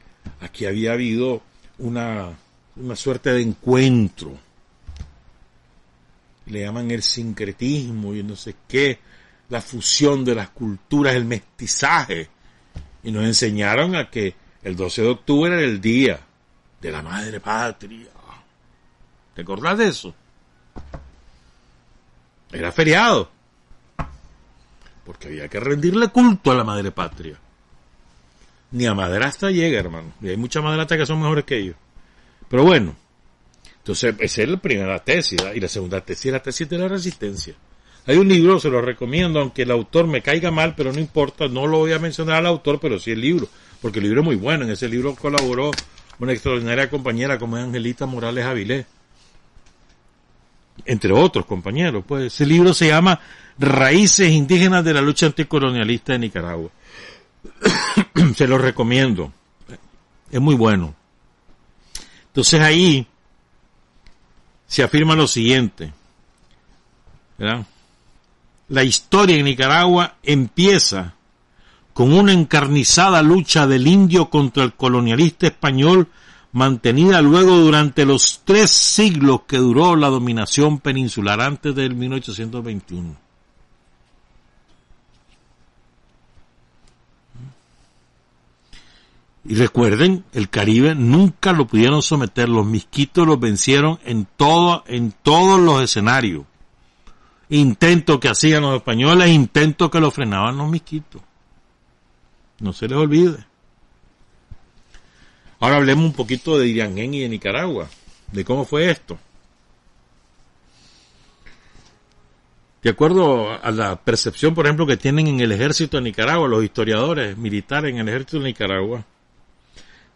aquí había habido una, una suerte de encuentro. Le llaman el sincretismo y no sé qué, la fusión de las culturas, el mestizaje. Y nos enseñaron a que el 12 de octubre era el día de la madre patria. ¿Te acordás de eso? Era feriado. Porque había que rendirle culto a la madre patria. Ni a madrastra llega, hermano. Y hay muchas madrastras que son mejores que ellos. Pero bueno. Entonces, esa es la primera tesis. Y la segunda tesis es la tesis de la resistencia. Hay un libro, se lo recomiendo, aunque el autor me caiga mal, pero no importa, no lo voy a mencionar al autor, pero sí el libro, porque el libro es muy bueno. En ese libro colaboró una extraordinaria compañera como es Angelita Morales Avilés, entre otros compañeros. Pues ese libro se llama Raíces Indígenas de la Lucha Anticolonialista de Nicaragua. (coughs) se lo recomiendo. Es muy bueno. Entonces ahí se afirma lo siguiente. La historia en Nicaragua empieza con una encarnizada lucha del indio contra el colonialista español mantenida luego durante los tres siglos que duró la dominación peninsular antes del 1821. Y recuerden, el Caribe nunca lo pudieron someter, los misquitos los vencieron en todo, en todos los escenarios. Intento que hacían los españoles, intento que lo frenaban los misquitos. No se les olvide. Ahora hablemos un poquito de Iriangén y de Nicaragua, de cómo fue esto. De acuerdo a la percepción, por ejemplo, que tienen en el ejército de Nicaragua, los historiadores militares en el ejército de Nicaragua,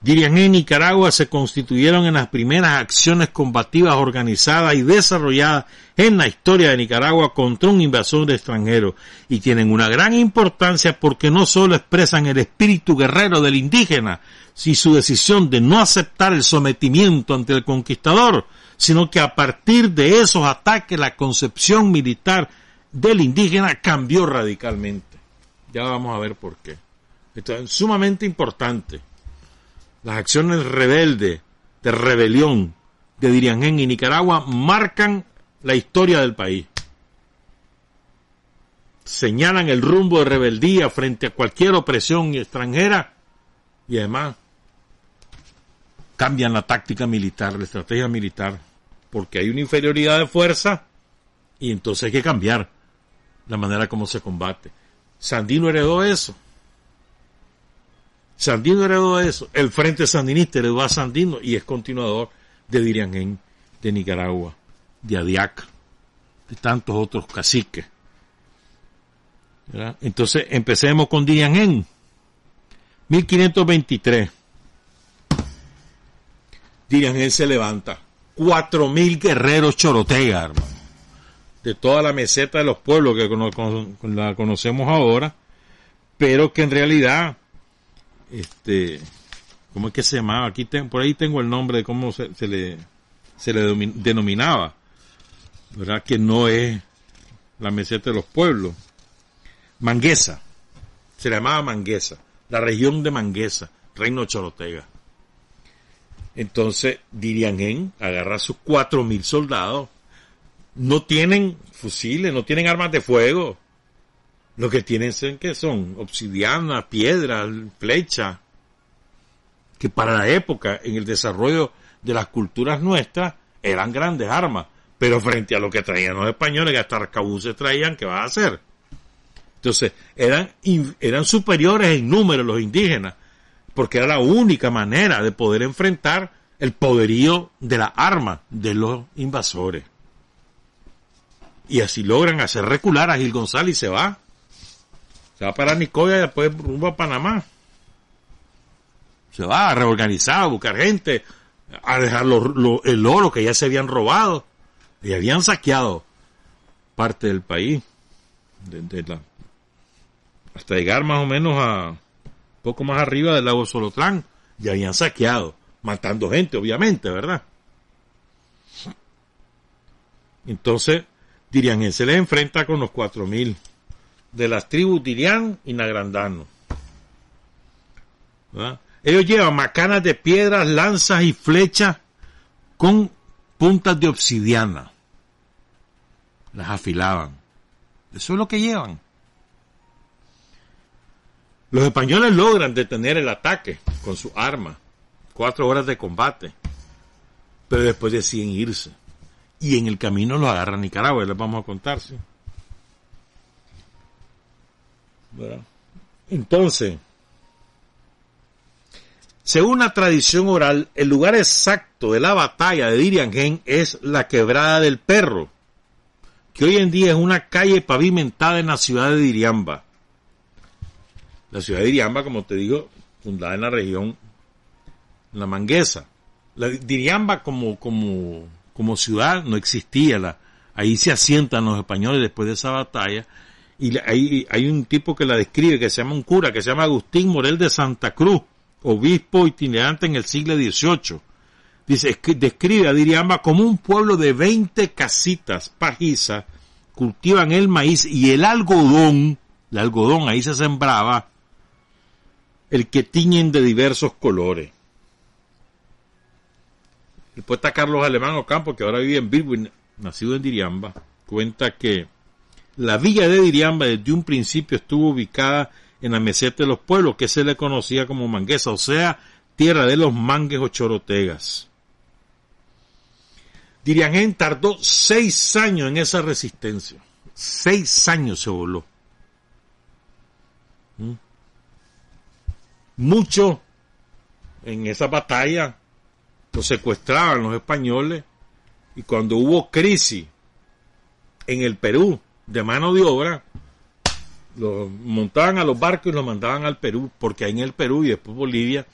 Diriangén y Nicaragua se constituyeron en las primeras acciones combativas organizadas y desarrolladas en la historia de Nicaragua contra un invasor extranjero y tienen una gran importancia porque no solo expresan el espíritu guerrero del indígena, si su decisión de no aceptar el sometimiento ante el conquistador, sino que a partir de esos ataques la concepción militar del indígena cambió radicalmente. Ya vamos a ver por qué. Esto es sumamente importante. Las acciones rebeldes, de rebelión de Diriangén y Nicaragua marcan la historia del país. Señalan el rumbo de rebeldía frente a cualquier opresión extranjera y además cambian la táctica militar, la estrategia militar, porque hay una inferioridad de fuerza y entonces hay que cambiar la manera como se combate. Sandino heredó eso. Sandino heredó eso. El Frente Sandinista heredó a Sandino y es continuador de Diriangén, de Nicaragua, de Adiac, de tantos otros caciques. Entonces empecemos con Diriangén. 1523. Diriangén se levanta. Cuatro mil guerreros chorotega, hermano. De toda la meseta de los pueblos que la conocemos ahora, pero que en realidad este, ¿cómo es que se llamaba? Aquí por ahí tengo el nombre de cómo se, le, se le denominaba, ¿verdad? Que no es la meseta de los pueblos. Manguesa, se llamaba Manguesa, la región de Manguesa, Reino Chorotega. Entonces, Diriangén agarra a sus cuatro mil soldados. No tienen fusiles, no tienen armas de fuego. Lo que tienen son, ¿qué son? Obsidiana, piedra, flecha. Que para la época, en el desarrollo de las culturas nuestras, eran grandes armas. Pero frente a lo que traían los españoles, que hasta arcabuces traían, ¿qué va a hacer? Entonces, eran, eran superiores en número los indígenas porque era la única manera de poder enfrentar el poderío de la arma de los invasores. Y así logran hacer recular a Gil González y se va. Se va para Nicoya y después rumbo a Panamá. Se va a reorganizar, a buscar gente, a dejar el oro que ya se habían robado y habían saqueado parte del país. hasta llegar más o menos a, poco más arriba del lago Solotlán, ya habían saqueado, matando gente, obviamente, ¿verdad? Entonces, Dirian se le enfrenta con los cuatro mil de las tribus Dirian y Nagrandano. Ellos llevan macanas de piedras, lanzas y flechas con puntas de obsidiana. Las afilaban. Eso es lo que llevan. Los españoles logran detener el ataque con su arma. Cuatro horas de combate. Pero después deciden irse. Y en el camino los agarra Nicaragua, les vamos a contar, ¿sí? Entonces, según la tradición oral, el lugar exacto de la batalla de Diriangén es la quebrada del perro, que hoy en día es una calle pavimentada en la ciudad de Diriamba. La ciudad de Diriamba, como te digo, fundada en la región, la Manguesa. La Diriamba como, como, como ciudad no existía. La, ahí se asientan los españoles después de esa batalla. Y hay, hay un tipo que la describe, que se llama un cura, que se llama Agustín Morel de Santa Cruz, obispo itinerante en el siglo XVIII. Dice, describe a Diriamba como un pueblo de 20 casitas pajizas, cultivan el maíz y el algodón, el algodón ahí se sembraba, el que tiñen de diversos colores. El poeta Carlos Alemán Ocampo, que ahora vive en Bilbao, nacido en Diriamba, cuenta que la villa de Diriamba desde un principio estuvo ubicada en la meseta de los pueblos, que se le conocía como Manguesa, o sea, tierra de los mangues o chorotegas. Diriangén tardó seis años en esa resistencia. Seis años se voló. ¿Mm? Muchos en esa batalla los secuestraban los españoles y cuando hubo crisis en el Perú de mano de obra, los montaban a los barcos y los mandaban al Perú, porque ahí en el Perú y después Bolivia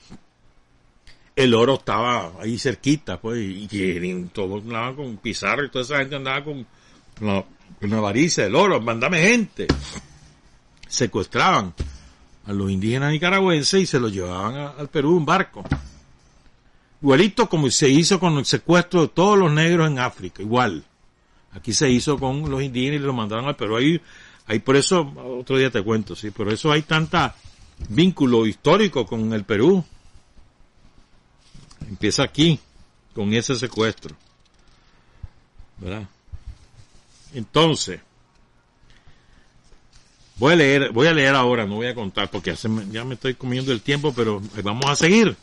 el oro estaba ahí cerquita, pues, y, todos andaban con Pizarro y toda esa gente andaba con la avaricia del oro, mandame gente. Secuestraban a los indígenas nicaragüenses y se los llevaban al Perú en barco. Igualito como se hizo con el secuestro de todos los negros en África, igual. Aquí se hizo con los indígenas y los mandaron al Perú. Ahí, ahí por eso, otro día te cuento, sí, por eso hay tanta vínculo histórico con el Perú. Empieza aquí, con ese secuestro. ¿Verdad? Entonces, Voy a leer, voy a leer ahora, no voy a contar porque ya me estoy comiendo el tiempo, pero vamos a seguir.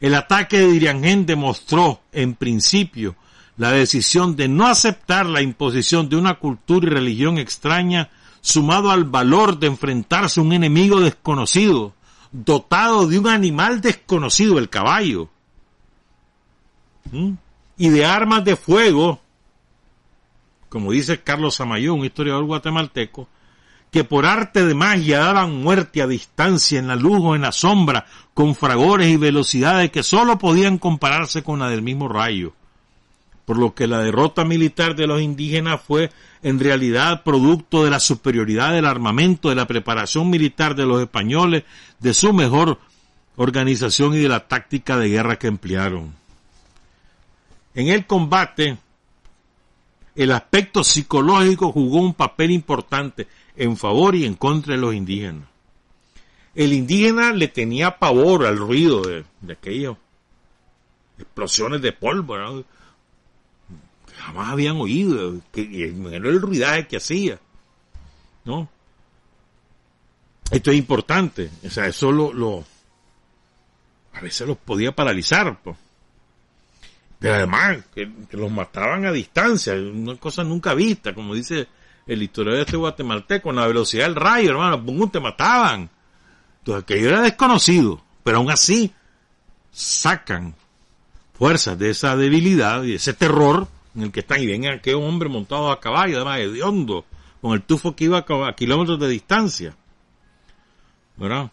El ataque de Diriangén demostró, en principio, la decisión de no aceptar la imposición de una cultura y religión extraña, sumado al valor de enfrentarse a un enemigo desconocido, dotado de un animal desconocido, el caballo, y de armas de fuego, como dice Carlos Amayón, un historiador guatemalteco, que por arte de magia daban muerte a distancia, en la luz o en la sombra, con fragores y velocidades que sólo podían compararse con la del mismo rayo. Por lo que la derrota militar de los indígenas fue en realidad producto de la superioridad del armamento, de la preparación militar de los españoles, de su mejor organización y de la táctica de guerra que emplearon. En el combate, el aspecto psicológico jugó un papel importante en favor y en contra de los indígenas. el indígena le tenía pavor al ruido de, de explosiones de polvo, ¿no? Jamás habían oído, que, el ruidaje que hacía, ¿no? Esto es importante, o sea, eso lo, a veces los podía paralizar, pues. Pero además, que, los mataban a distancia, una cosa nunca vista, como dice el historiador de este guatemalteco, con la velocidad del rayo, hermano, pum, te mataban. Entonces, aquello era desconocido, pero aún así sacan fuerzas de esa debilidad y ese terror en el que están, y ven a aquel hombre montado a caballo, además de hondo, con el tufo que iba a, kilómetros de distancia. ¿Verdad?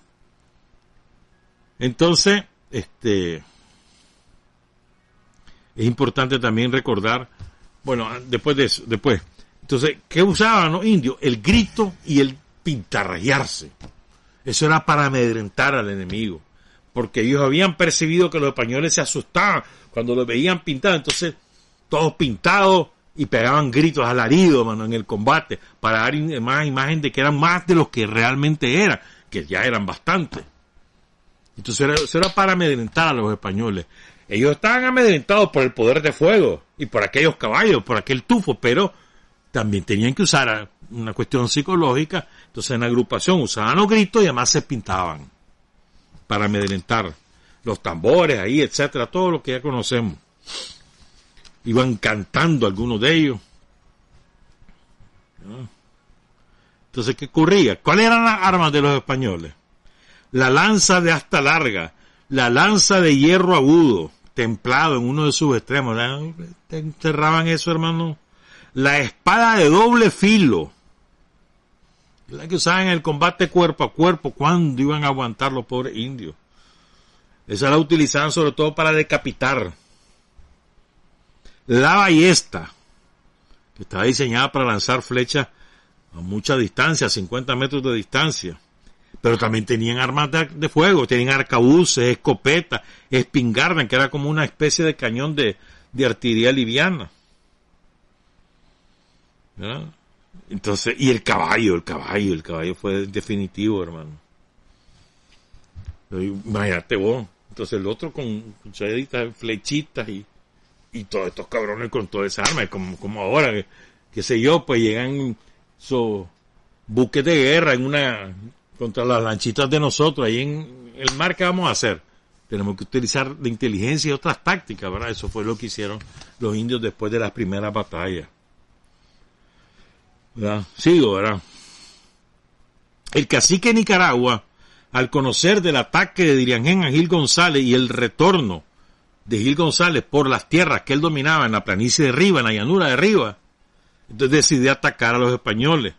Entonces, este, es importante también recordar, bueno, después de eso, después, entonces, ¿qué usaban los indios? El grito y el pintarrayarse. Eso era para amedrentar al enemigo, porque ellos habían percibido que los españoles se asustaban cuando los veían pintados, entonces todos pintados y pegaban gritos alaridos, mano, en el combate, para dar más imagen de que eran más de los que realmente eran, que ya eran bastantes. Entonces era, eso era para amedrentar a los españoles. Ellos estaban amedrentados por el poder de fuego y por aquellos caballos, por aquel tufo, pero también tenían que usar una cuestión psicológica. Entonces en la agrupación usaban los gritos y además se pintaban para amedrentar los tambores ahí, etcétera, todo lo que ya conocemos iban cantando algunos de ellos. Entonces, ¿qué ocurría? ¿Cuáles eran las armas de los españoles? La lanza de asta larga, la lanza de hierro agudo, templado en uno de sus extremos. Te enterraban eso, hermano. La espada de doble filo, la que usaban en el combate cuerpo a cuerpo, cuando iban a aguantar los pobres indios. Esa la utilizaban sobre todo para decapitar. La ballesta, que estaba diseñada para lanzar flechas a mucha distancia, a 50 metros de distancia. Pero también tenían armas de, fuego, tenían arcabuces, escopetas, espingardas, que era como una especie de cañón de, artillería liviana. Entonces, y el caballo, el caballo, el caballo fue definitivo, hermano. Imagínate vos. Entonces el otro con, con flechitas y y todos estos cabrones con toda esa arma, como, ahora, que, qué sé yo, pues llegan esos buques de guerra en una, contra las lanchitas de nosotros, ahí en el mar, ¿qué vamos a hacer? Tenemos que utilizar la inteligencia y otras tácticas, ¿verdad? Eso fue lo que hicieron los indios después de las primeras batallas. ¿Verdad? Sigo, ¿verdad? El cacique de Nicaragua, al conocer del ataque de Diriangén Gil González y el retorno de Gil González por las tierras que él dominaba en la planicie de arriba, en la llanura de arriba. Entonces decidió atacar a los españoles.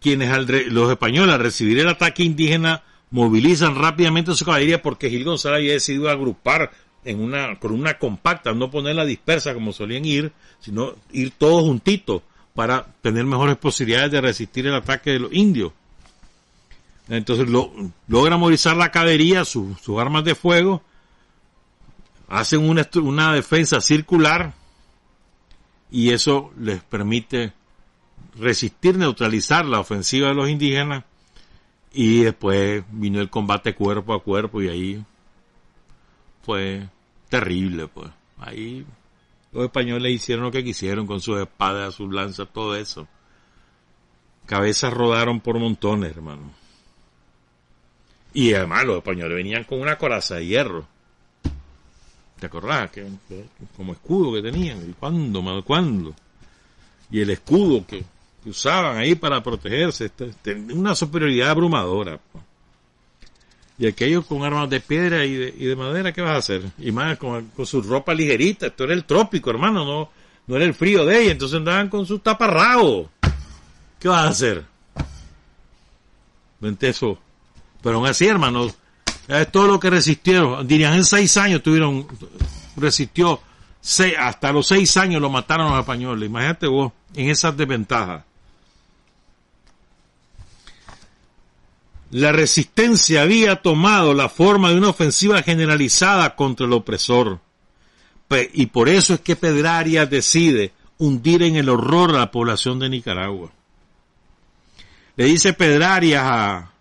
Quienes los españoles al recibir el ataque indígena movilizan rápidamente su caballería porque Gil González había decidido agrupar en una, con una compacta, no ponerla dispersa como solían ir, sino ir todos juntitos para tener mejores posibilidades de resistir el ataque de los indios. Entonces lo, logra movilizar la caballería, sus armas de fuego, hacen una, una defensa circular y eso les permite resistir, neutralizar la ofensiva de los indígenas y después vino el combate cuerpo a cuerpo y ahí fue terrible pues. Ahí los españoles hicieron lo que quisieron con sus espadas, sus lanzas, todo eso. Cabezas rodaron por montones hermano. Y además los españoles venían con una coraza de hierro ¿Te acordás? Que, como escudo que tenían. ¿Y cuándo? ¿Cuándo? Y el escudo que, usaban ahí para protegerse. Este, una superioridad abrumadora. Y aquellos con armas de piedra y de, madera, ¿qué vas a hacer? Y más con, su ropa ligerita. Esto era el trópico, hermano. No, no era el frío de ella. Entonces andaban con sus taparrabos. ¿Qué vas a hacer? Vente eso. Pero aún así, hermanos, es todo lo que resistieron. Dirían, en seis años tuvieron, resistió, hasta los seis años lo mataron los españoles. Imagínate vos, en esas desventajas. La resistencia había tomado la forma de una ofensiva generalizada contra el opresor. Y por eso es que Pedraria decide hundir en el horror a la población de Nicaragua. Le dice Pedrarias a,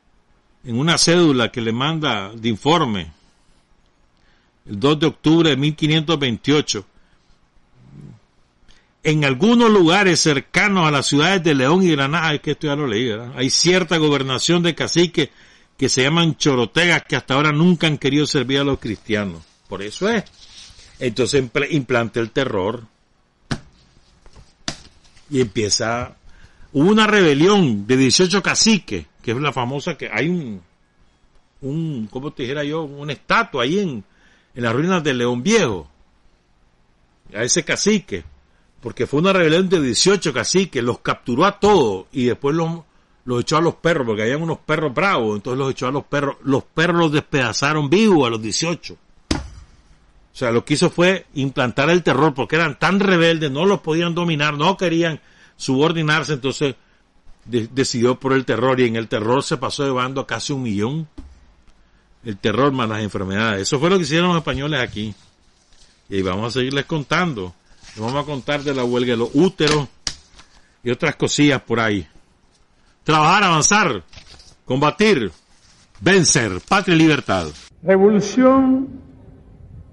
en una cédula que le manda de informe, el 2 de octubre de 1528, en algunos lugares cercanos a las ciudades de León y Granada, es que esto ya lo leí, ¿verdad? hay cierta gobernación de caciques que se llaman chorotegas que hasta ahora nunca han querido servir a los cristianos. Por eso es. Entonces implanta el terror. Y empieza... Hubo una rebelión de 18 caciques, que es la famosa que hay un, un, ¿cómo te dijera yo? Una estatua ahí en, en las ruinas de León Viejo. A ese cacique porque fue una rebelión de 18 caciques, los capturó a todos y después los, los echó a los perros, porque habían unos perros bravos, entonces los echó a los perros, los perros los despedazaron vivos a los 18. O sea, lo que hizo fue implantar el terror, porque eran tan rebeldes, no los podían dominar, no querían subordinarse, entonces decidió por el terror y en el terror se pasó llevando a casi un millón. El terror más las enfermedades. Eso fue lo que hicieron los españoles aquí. Y vamos a seguirles contando. Les vamos a contar de la huelga de los úteros y otras cosillas por ahí. Trabajar, avanzar, combatir, vencer, patria y libertad. Revolución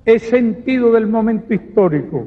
es sentido del momento histórico.